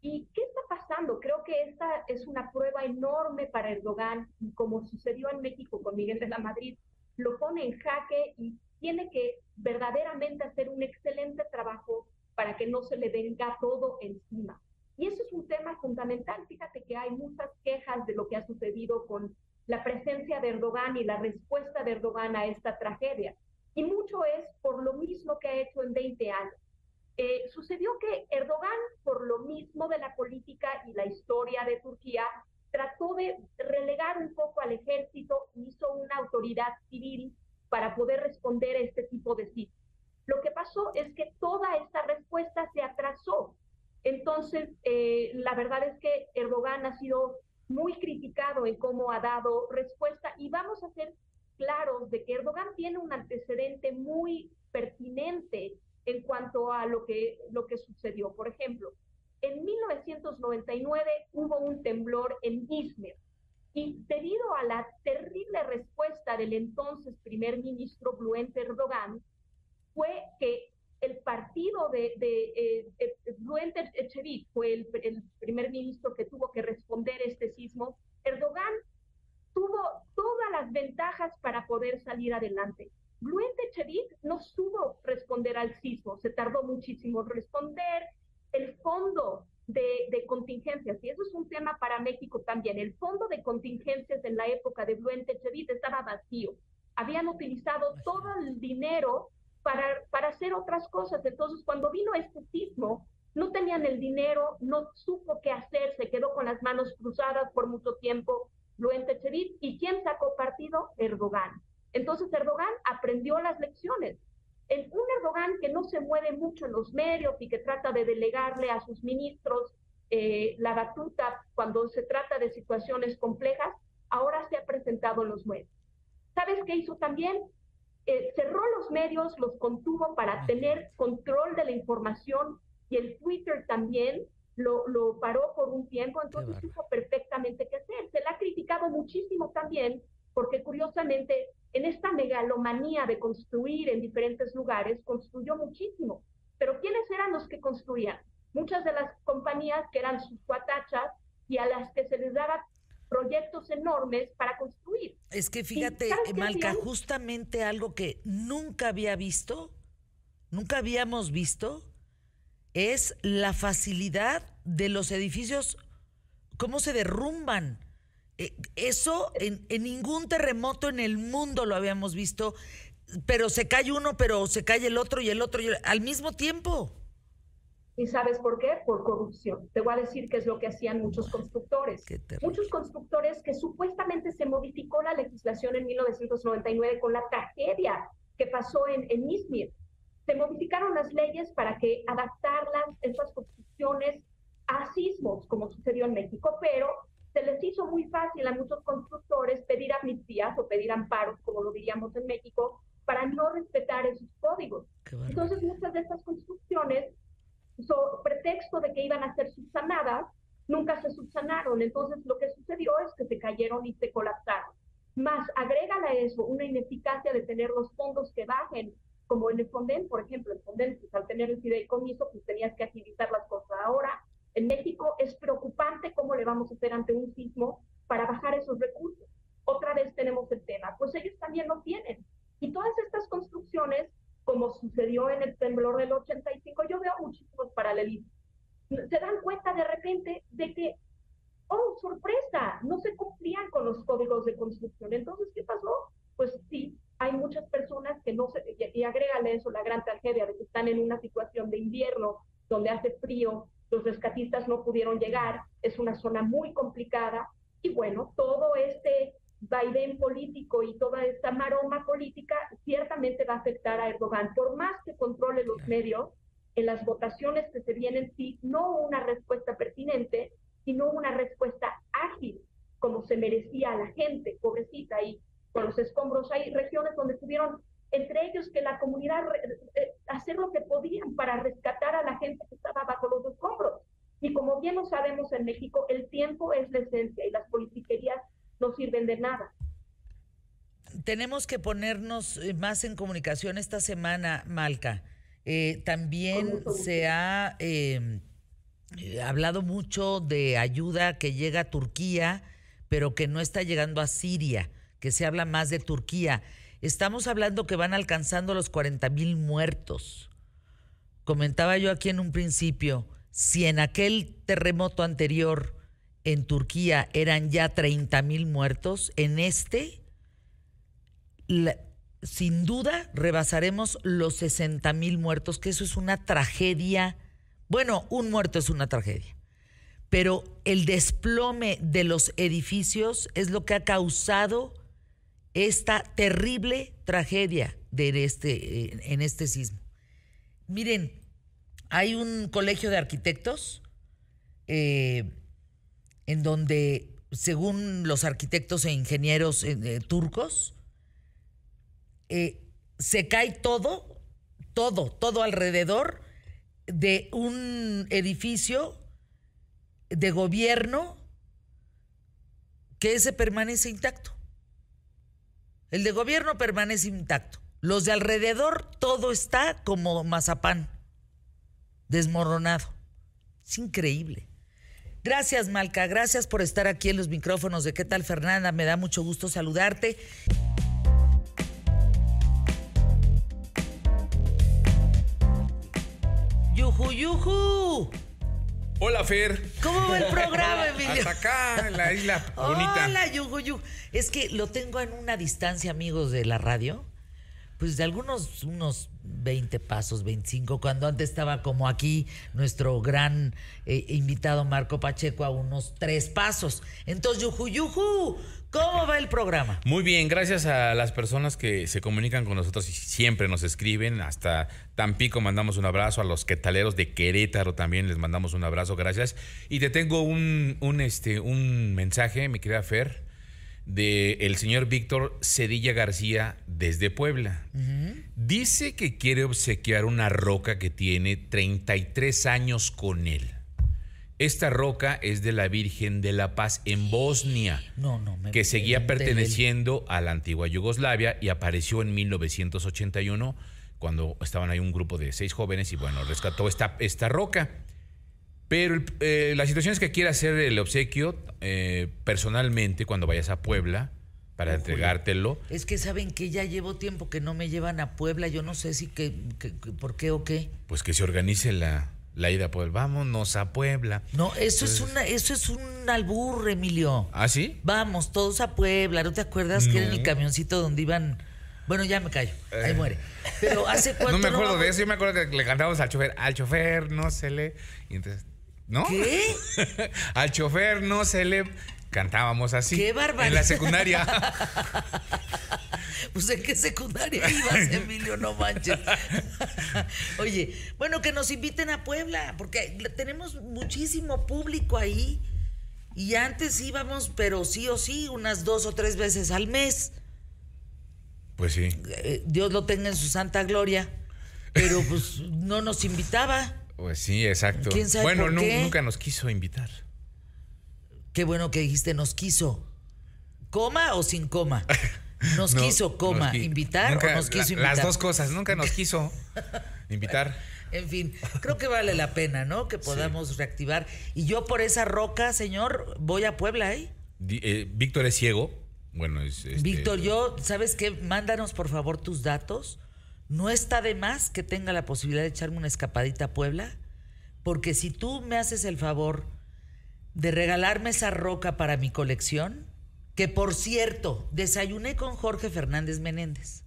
¿Y qué está pasando? Creo que esta es una prueba enorme para Erdogan y como sucedió en México con Miguel de la Madrid, lo pone en jaque y tiene que verdaderamente hacer un excelente trabajo para que no se le venga todo encima. Y eso es un tema fundamental. Fíjate que hay muchas quejas de lo que ha sucedido con la presencia de Erdogan y la respuesta de Erdogan a esta tragedia. Y mucho es por lo mismo que ha hecho en 20 años. Eh, sucedió que Erdogan, por lo mismo de la política y la historia de Turquía, trató de relegar un poco al ejército, hizo una autoridad civil para poder responder a este tipo de sitios. Lo que pasó es que toda esta respuesta se atrasó. Entonces, eh, la verdad es que Erdogan ha sido muy criticado en cómo ha dado respuesta y vamos a ser claros de que Erdogan tiene un antecedente muy pertinente en cuanto a lo que, lo que sucedió. Por ejemplo, en 1999 hubo un temblor en Izmir y debido a la terrible respuesta del entonces primer ministro Bülent Erdogan, fue que el partido de, de eh, eh, Ecevit fue el, el primer ministro que tuvo que responder este sismo. Erdogan tuvo todas las ventajas para poder salir adelante. Bülent Ecevit no supo responder al sismo, se tardó muchísimo en responder. El fondo de, de, contingencias, y eso es un tema para México también, el fondo de contingencias en la época de Bülent Ecevit estaba vacío. Habían utilizado todo el dinero para, para hacer otras cosas. Entonces, cuando vino este sismo, no tenían el dinero, no supo qué hacer, se quedó con las manos cruzadas por mucho tiempo Bülent Ecevit. ¿Y quién sacó partido? Erdogan. Entonces Erdogan aprendió las lecciones. En un Erdogan que no se mueve mucho en los medios y que trata de delegarle a sus ministros eh, la batuta cuando se trata de situaciones complejas, ahora se ha presentado en los medios. ¿Sabes qué hizo también? Eh, cerró los medios, los contuvo para tener control de la información y el Twitter también lo, lo paró por un tiempo, entonces supo perfectamente qué hacer. Se le ha criticado muchísimo también porque curiosamente en esta megalomanía de construir en diferentes lugares, construyó muchísimo. Pero ¿quiénes eran los que construían? Muchas de las compañías que eran sus cuatachas y a las que se les daba proyectos enormes para construir. Es que fíjate, Malca, justamente algo que nunca había visto, nunca habíamos visto, es la facilidad de los edificios, cómo se derrumban. Eh, eso en, en, ningún terremoto en el mundo lo habíamos visto, pero se cae uno, pero se cae el otro y el otro y al mismo tiempo. ¿Y sabes por qué? Por corrupción. Te voy a decir qué es lo que hacían muchos constructores. Muchos constructores que supuestamente se modificó la legislación en 1999 con la tragedia que pasó en, en Izmir. Se modificaron las leyes para que adaptarlas, esas construcciones, a sismos, como sucedió en México, pero se les hizo muy fácil a muchos constructores pedir amnistías o pedir amparos, como lo diríamos en México, para no respetar esos códigos. Entonces, muchas de estas construcciones so, pretexto de que iban a ser subsanadas, nunca se subsanaron. Entonces lo que sucedió es que se cayeron y se colapsaron. Más, agrégale a eso una ineficacia de tener los fondos que bajen, como en el Fonden, por ejemplo, el Fonden, pues, al tener el fideicomiso, pues tenías que agilizar las cosas. Ahora, en México es preocupante cómo le vamos a hacer ante un sismo para bajar esos recursos. Otra vez tenemos el tema, pues ellos también lo tienen. Y todas estas construcciones como sucedió en el temblor del 85, yo veo muchísimos paralelismos. Se dan cuenta de repente de que, oh, sorpresa, no se cumplían con los códigos de construcción. Entonces, ¿qué pasó? Pues sí, hay muchas personas que no se, y, y agrégale eso, la gran tragedia de que están en una situación de invierno donde hace frío, los rescatistas no pudieron llegar, es una zona muy complicada, y bueno, todo este vaivén político y toda esta maroma política ciertamente va a afectar a Erdogan. Por más que controle los medios, en las votaciones que se vienen, sí, no una respuesta pertinente, sino una respuesta ágil, como se merecía a la gente, pobrecita, y con los escombros hay regiones donde tuvieron, entre ellos, que la comunidad eh, hacer lo que podían para rescatar a la gente que estaba bajo los escombros. Y como bien lo sabemos en México, el tiempo es la esencia y las politiquerías no sirven de nada. Tenemos que ponernos eh, más en comunicación esta semana, Malca. Eh, también se ha em, eh, hablado mucho de ayuda que llega a Turquía, pero que no está llegando a Siria, que se habla más de Turquía. Estamos hablando que van alcanzando los 40 mil muertos. Comentaba yo aquí en un principio, si en aquel terremoto anterior en Turquía eran ya 30 mil muertos, en este, sin duda, rebasaremos los 60 mil muertos, que eso es una tragedia. Bueno, un muerto es una tragedia, pero el desplome de los edificios es lo que ha causado esta terrible tragedia de este, en este sismo. Miren, hay un colegio de arquitectos eh, en donde, según los arquitectos e ingenieros eh, eh, turcos, eh, se cae todo, todo, todo alrededor de un edificio de gobierno que ese permanece intacto. El de gobierno permanece intacto. Los de alrededor, todo está como mazapán, desmoronado. Es increíble. Gracias, Malca. Gracias por estar aquí en los micrófonos de ¿Qué tal, Fernanda? Me da mucho gusto saludarte. ¡Yuju, yuju! Hola, Fer. ¿Cómo va el programa, [LAUGHS] Emilio? Hasta acá, en la isla [LAUGHS] bonita. Hola, yuju, yuju. Es que lo tengo en una distancia, amigos de la radio pues de algunos unos 20 pasos, 25, cuando antes estaba como aquí nuestro gran eh, invitado Marco Pacheco a unos tres pasos. Entonces, yuju, yuju, ¿cómo va el programa? Muy bien, gracias a las personas que se comunican con nosotros y siempre nos escriben. Hasta Tampico mandamos un abrazo, a los quetaleros de Querétaro también les mandamos un abrazo, gracias. Y te tengo un, un, este, un mensaje, mi querida Fer del el señor Víctor Cedilla García desde Puebla. Dice que quiere obsequiar una roca que tiene 33 años con él. Esta roca es de la Virgen de la Paz en Bosnia, que seguía perteneciendo a la antigua Yugoslavia y apareció en 1981 cuando estaban ahí un grupo de seis jóvenes y bueno, rescató esta, esta roca. Pero el- eh, la situación es que quiere hacer el obsequio eh, personalmente cuando vayas a Puebla para entregártelo. Es que saben que ya llevo tiempo que no me llevan a Puebla. Yo no sé si que, que- que- por qué o qué. Pues que se organice la, la ida a Puebla. Vámonos a Puebla. No, eso es una, eso es un albur, Emilio. ¿Ah, sí? Vamos todos a Puebla. ¿No te acuerdas que era en el camioncito donde iban? Bueno, ya me callo. Ahí muere. Pero hace [LAUGHS] cuánto No me acuerdo de eso. Yo me acuerdo que le cantábamos al chofer. Al chofer no se le... Y entonces, ¿No? ¿Qué? [LAUGHS] al chofer no se le... Cantábamos así. ¡Qué barbaridad! En la secundaria. [LAUGHS] Pues en qué secundaria ibas, Emilio, no manches. [LAUGHS] Oye, bueno, que nos inviten a Puebla, porque tenemos muchísimo público ahí. Y antes íbamos, pero sí o sí, unas dos o tres veces al mes. Pues sí. Eh, Dios lo tenga en su santa gloria. Pero pues no nos invitaba. Pues sí, exacto. ¿Quién sabe bueno, por nu- qué? nunca nos quiso invitar. Qué bueno que dijiste, nos quiso. ¿Coma o sin coma? Nos [LAUGHS] No, quiso, coma, nos qui- invitar nunca- o nos quiso la- invitar. Las dos cosas. Nunca nos quiso [LAUGHS] invitar. En fin, creo que vale la pena, ¿no? Que podamos reactivar. Y yo por esa roca, señor, voy a Puebla, ¿eh? Eh, Víctor es ciego. Bueno, es... este, Víctor, yo, ¿sabes qué? Mándanos por favor tus datos. No está de más que tenga la posibilidad de echarme una escapadita a Puebla, porque si tú me haces el favor de regalarme esa roca para mi colección, que por cierto, desayuné con Jorge Fernández Menéndez.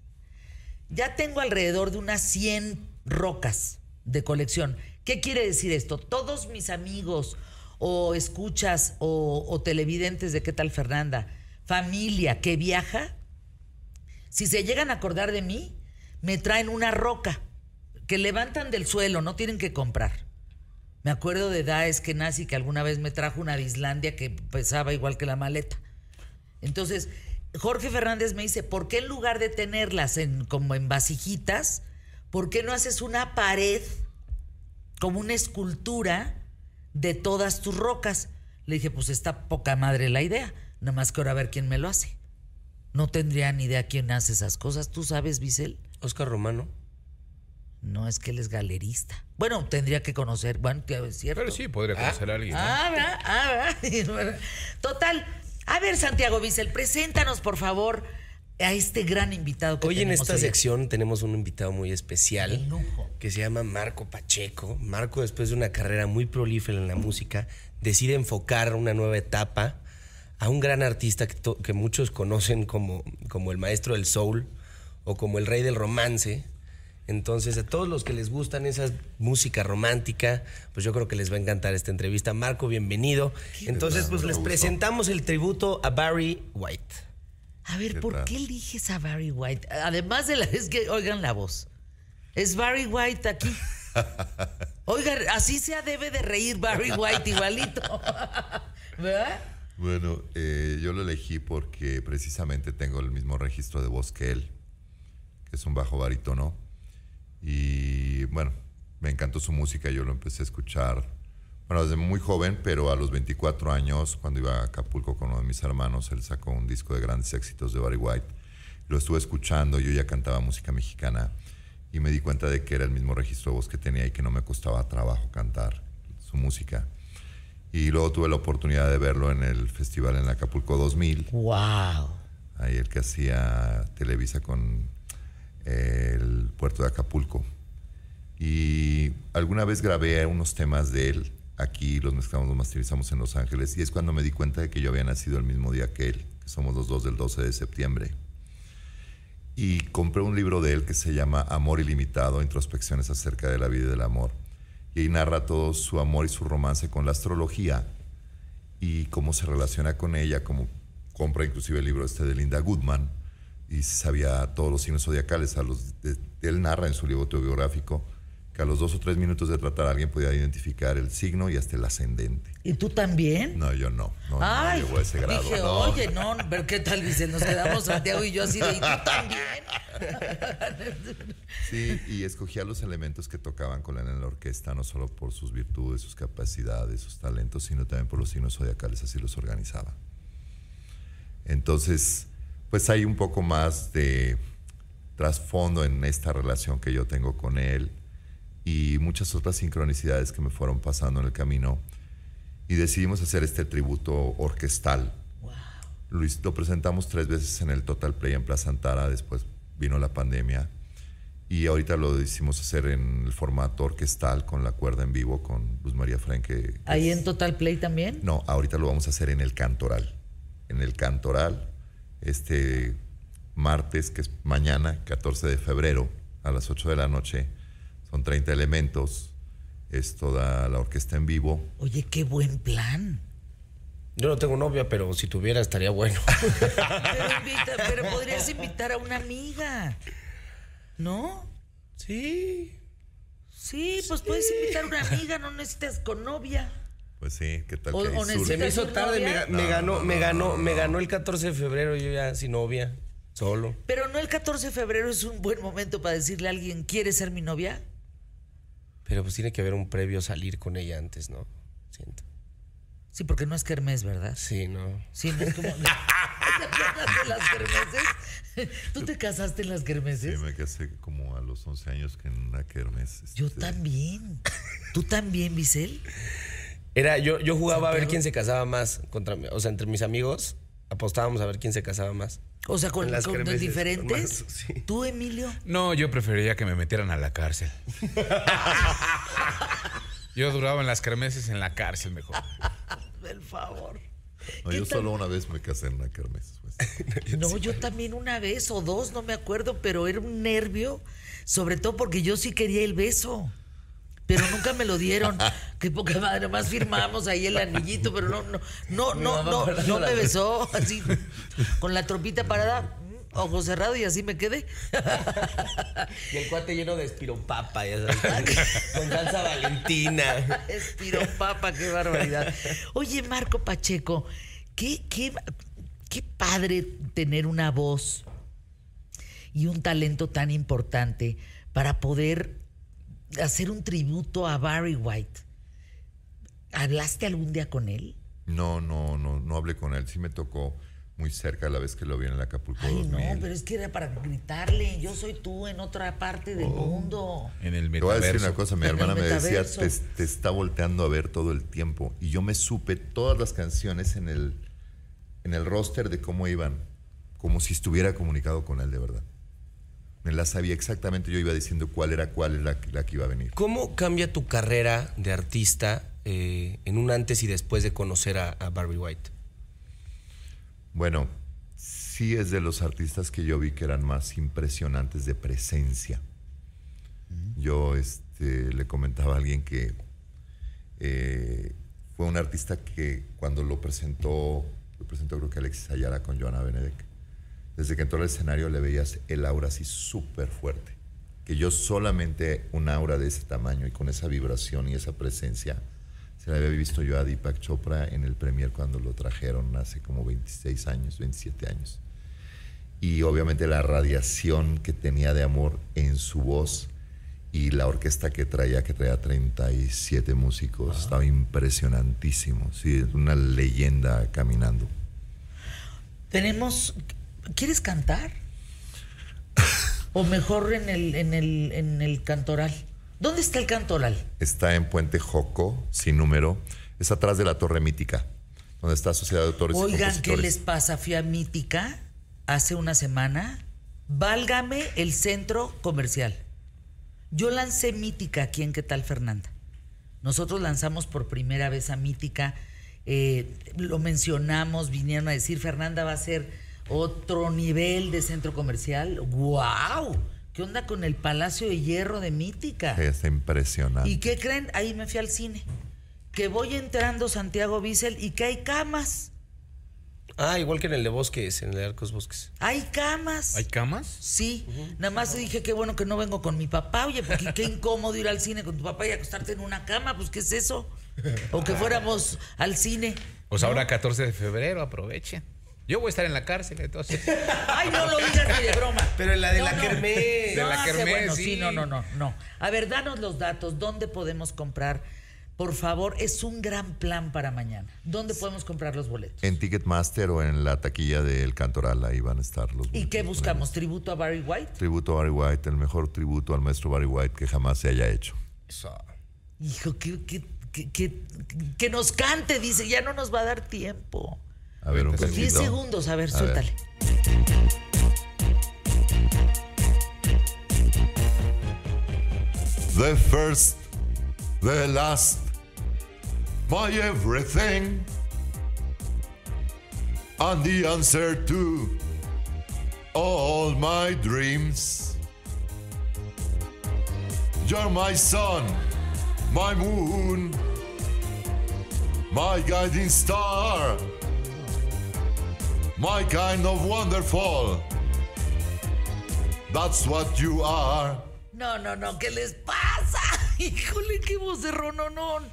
Ya tengo alrededor de unas 100 rocas de colección. ¿Qué quiere decir esto? Todos mis amigos o escuchas o, o televidentes de qué tal Fernanda, familia que viaja, si se llegan a acordar de mí, me traen una roca que levantan del suelo, no tienen que comprar. Me acuerdo de Daes que nazi que alguna vez me trajo una de Islandia que pesaba igual que la maleta. Entonces, Jorge Fernández me dice, ¿por qué en lugar de tenerlas en, como en vasijitas, por qué no haces una pared como una escultura de todas tus rocas? Le dije, pues está poca madre la idea, nada más que ahora a ver quién me lo hace. No tendría ni idea quién hace esas cosas. ¿Tú sabes, Bisel? Oscar Romano. No, es que él es galerista. Bueno, tendría que conocer. Bueno, es cierto. Pero sí, podría conocer a alguien. ¿no? Ah, ¿verdad? Ah, ¿verdad? [LAUGHS] Total. A ver, Santiago Bisel, preséntanos, por favor, a este gran invitado que Hoy en esta hoy aquí. sección tenemos un invitado muy especial lujo. que se llama Marco Pacheco. Marco, después de una carrera muy prolífera en la música, decide enfocar una nueva etapa a un gran artista que, que muchos conocen como, como el maestro del soul o como el rey del romance. Entonces, a todos los que les gustan esa música romántica, pues yo creo que les va a encantar esta entrevista. Marco, bienvenido. Entonces, pues les presentamos el tributo a Barry White. A ver, ¿por qué eliges a Barry White? Además de la es que oigan la voz. Es Barry White aquí. [LAUGHS] Oigan, así se debe de reír Barry White igualito. [LAUGHS] ¿Verdad? Bueno, eh, yo lo elegí porque precisamente tengo el mismo registro de voz que él, que es un bajo barítono. Y bueno, me encantó su música, yo lo empecé a escuchar, bueno, desde muy joven, pero a los 24 años, cuando iba a Acapulco con uno de mis hermanos, él sacó un disco de grandes éxitos de Barry White. Lo estuve escuchando, yo ya cantaba música mexicana y me di cuenta de que era el mismo registro de voz que tenía y que no me costaba trabajo cantar su música. Y luego tuve la oportunidad de verlo en el festival en Acapulco 2000, Wow. ahí el que hacía Televisa con el puerto de Acapulco. Y alguna vez grabé unos temas de él aquí, los mezclamos, los masterizamos en Los Ángeles, y es cuando me di cuenta de que yo había nacido el mismo día que él, que somos los dos del 12 de septiembre. Y compré un libro de él que se llama Amor Ilimitado, introspecciones acerca de la vida y del amor. Y ahí narra todo su amor y su romance con la astrología y cómo se relaciona con ella, como compra inclusive el libro este de Linda Goodman y sabía todos los signos zodiacales. A los, de- él narra en su libro autobiográfico que a los dos o tres minutos de tratar a alguien podía identificar el signo y hasta el ascendente. ¿Y tú también? No, yo no, no, no Ay, llego a ese grado. dije, no. oye, no, pero ¿qué tal, Vicente? Nos quedamos Santiago y yo así de, ¿y tú también? [LAUGHS] Sí, y escogía los elementos que tocaban con él en la orquesta, no solo por sus virtudes, sus capacidades, sus talentos, sino también por los signos zodiacales, así los organizaba. Entonces, pues hay un poco más de trasfondo en esta relación que yo tengo con él y muchas otras sincronicidades que me fueron pasando en el camino. Y decidimos hacer este tributo orquestal. Lo, hic- lo presentamos tres veces en el Total Play en Plaza Antara, después vino la pandemia. Y ahorita lo decidimos hacer en el formato orquestal con la cuerda en vivo con Luz María Franque. ¿Ahí en Total Play también? No, ahorita lo vamos a hacer en el Cantoral. En el Cantoral, este martes, que es mañana, 14 de febrero, a las 8 de la noche. Son 30 elementos. Es toda la orquesta en vivo. Oye, qué buen plan. Yo no tengo novia, pero si tuviera estaría bueno. [LAUGHS] Pero, invita- pero podrías invitar a una amiga. ¿No? sí. Sí, pues puedes invitar a una amiga, no necesitas con novia. Pues sí, ¿qué tal O- que ahí o surge? Se me ¿Necesitas hizo tarde, me, novia? ga- me No, ganó, no, me ganó, no, me ganó el 14 de febrero, yo ya sin novia, solo. Pero no el 14 de febrero es un buen momento para decirle a alguien, ¿quieres ser mi novia? Pero pues tiene que haber un previo salir con ella antes, ¿no? Siento. Sí, porque no es kermés, ¿verdad? Sí, no. Sí, no es como... [LAUGHS] [LAUGHS] ¿Te acuerdas de las kermeses? ¿Tú te casaste en las Sí, kermeses? me casé como a los 11 años que en una kermes. Yo este, también. ¿Tú también, Bisel? Era, yo, yo jugaba a ver quién se casaba más. Contra, o sea, entre mis amigos apostábamos a ver quién se casaba más. O sea, con, las con diferentes. con más, sí. ¿Tú, Emilio? No, yo preferiría que me metieran a la cárcel. [LAUGHS] Yo duraba en las kermeses en la cárcel mejor. [LAUGHS] Por favor. No, ¿Qué yo tal? solo una vez me casé en una kermes. pues. [LAUGHS] No, yo también una vez o dos, no me acuerdo, pero era un nervio, sobre todo porque yo sí quería el beso. Pero nunca me lo dieron. [LAUGHS] Qué poca madre, más firmamos ahí el anillito, pero no, no, no, no, no, no me besó así, con la tropita parada, ojo cerrado y así me quedé. [LAUGHS] Y el cuate lleno de espiropapa, ya sabes. [LAUGHS] con salsa valentina. Espiropapa, qué barbaridad. Oye, Marco Pacheco, qué, qué, qué padre tener una voz y un talento tan importante para poder hacer un tributo a Barry White. ¿Hablaste algún día con él? No, no, no, no hablé con él. Sí me tocó muy cerca la vez que lo vi en el Acapulco Ay, 2000. no, pero es que era para gritarle, yo soy tú en otra parte del mundo. En el Te voy a decir metaverso. una cosa, mi hermana me decía, metaverso. te, te está volteando a ver todo el tiempo. Y yo me supe todas las canciones en el, en el roster de cómo iban, como si estuviera comunicado con él de verdad. Me las sabía exactamente, yo iba diciendo cuál era cuál era la, que- la que iba a venir. ¿Cómo cambia tu carrera de artista eh, en un antes y después de conocer a, a Barry White? Bueno, sí es de los artistas que yo vi que eran más impresionantes de presencia. Yo este, le comentaba a alguien que eh, fue un artista que cuando lo presentó, lo presentó creo que Alexis Ayala con Joana Benedek, desde que entró al escenario le veías el aura así súper fuerte. Que yo solamente un aura de ese tamaño y con esa vibración y esa presencia, se la había visto yo a Deepak Chopra en el premier cuando lo trajeron hace como 26 años, 27 años. Y obviamente la radiación que tenía de amor en su voz y la orquesta que traía, que traía 37 músicos, estaba impresionantísimo. Sí, es una leyenda caminando. Tenemos. ¿Quieres cantar? [LAUGHS] O mejor en el, en el, en el cantoral. ¿Dónde está el cantoral? Está en Puente Joco, sin número. Es atrás de la Torre Mítica, donde está Sociedad de Autores y Oigan, ¿qué les pasa? Fui a Mítica hace una semana. Válgame el centro comercial. Yo lancé Mítica aquí en ¿Qué tal, Fernanda? Nosotros lanzamos por primera vez a Mítica. eh, lo mencionamos, vinieron a decir, Fernanda va a ser otro nivel de centro comercial. ¡Wow! ¿Qué onda con el Palacio de Hierro de Mítica? Está impresionante. ¿Y qué creen? Ahí me fui al cine. Que voy entrando Santiago Bissell y que hay camas. Ah, igual que en el de Bosques, en el de Arcos Bosques. Hay camas. ¿Hay camas? Sí, nada más dije que bueno que no vengo con mi papá, oye, porque qué incómodo ir al cine con tu papá y acostarte en una cama, pues ¿qué es eso? O que fuéramos al cine. Pues ahora 14 de febrero, aprovechen. Yo voy a estar en la cárcel, entonces. [LAUGHS] Ay, no lo digas ni de broma. Pero en la de No, la no. kermés. De la Ah, kermés, bueno, sí. sí, no, no, no, no. A ver, danos los datos, ¿dónde podemos comprar? Por favor, es un gran plan para mañana. ¿Dónde podemos comprar los boletos? En Ticketmaster o en la taquilla del Cantoral, ahí van a estar los ¿Y qué boletos buscamos? ¿Tributo a Barry White? Tributo a Barry White, el mejor tributo al maestro Barry White que jamás se haya hecho. Hijo, que, que, que, que- que nos cante, dice, ya no nos va a dar tiempo. A ver, un 10 segundos, a ver, A ver. The first, the last, my everything, and the answer to all my dreams. You're my sun, my moon, my guiding star, my kind of wonderful. That's what you are. No, no, no, ¿qué les pasa? [LAUGHS] Híjole, qué voz de rononón.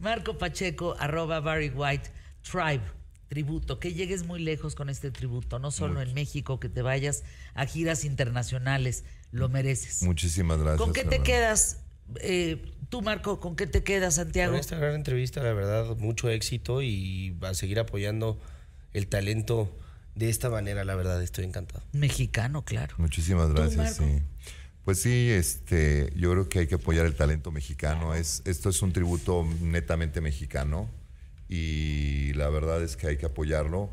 Marco Pacheco, arroba Barry White, Tribe, tributo. Que llegues muy lejos con este tributo, no solo en México, que te vayas a giras internacionales, lo mereces. Muchísimas gracias. ¿Con qué te quedas? eh, tú, Marco, ¿con qué te quedas, Santiago? Con esta gran entrevista, la verdad, mucho éxito y a seguir apoyando el talento de esta manera, la verdad, estoy encantado. Mexicano, claro. Muchísimas ¿Tú, gracias, sí. Pues sí, este, yo creo que hay que apoyar el talento mexicano. Es, esto es un tributo netamente mexicano y la verdad es que hay que apoyarlo.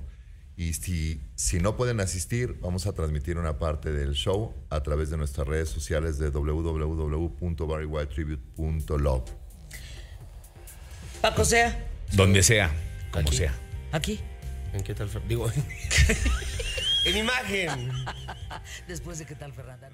Y si, si no pueden asistir, vamos a transmitir una parte del show a través de nuestras redes sociales de www.barrywhitetribute.love. Paco Sea, Donde sea, como Aquí. sea. aquí, ¿En qué tal? Digo, [LAUGHS] en imagen. después de qué tal, Fernanda.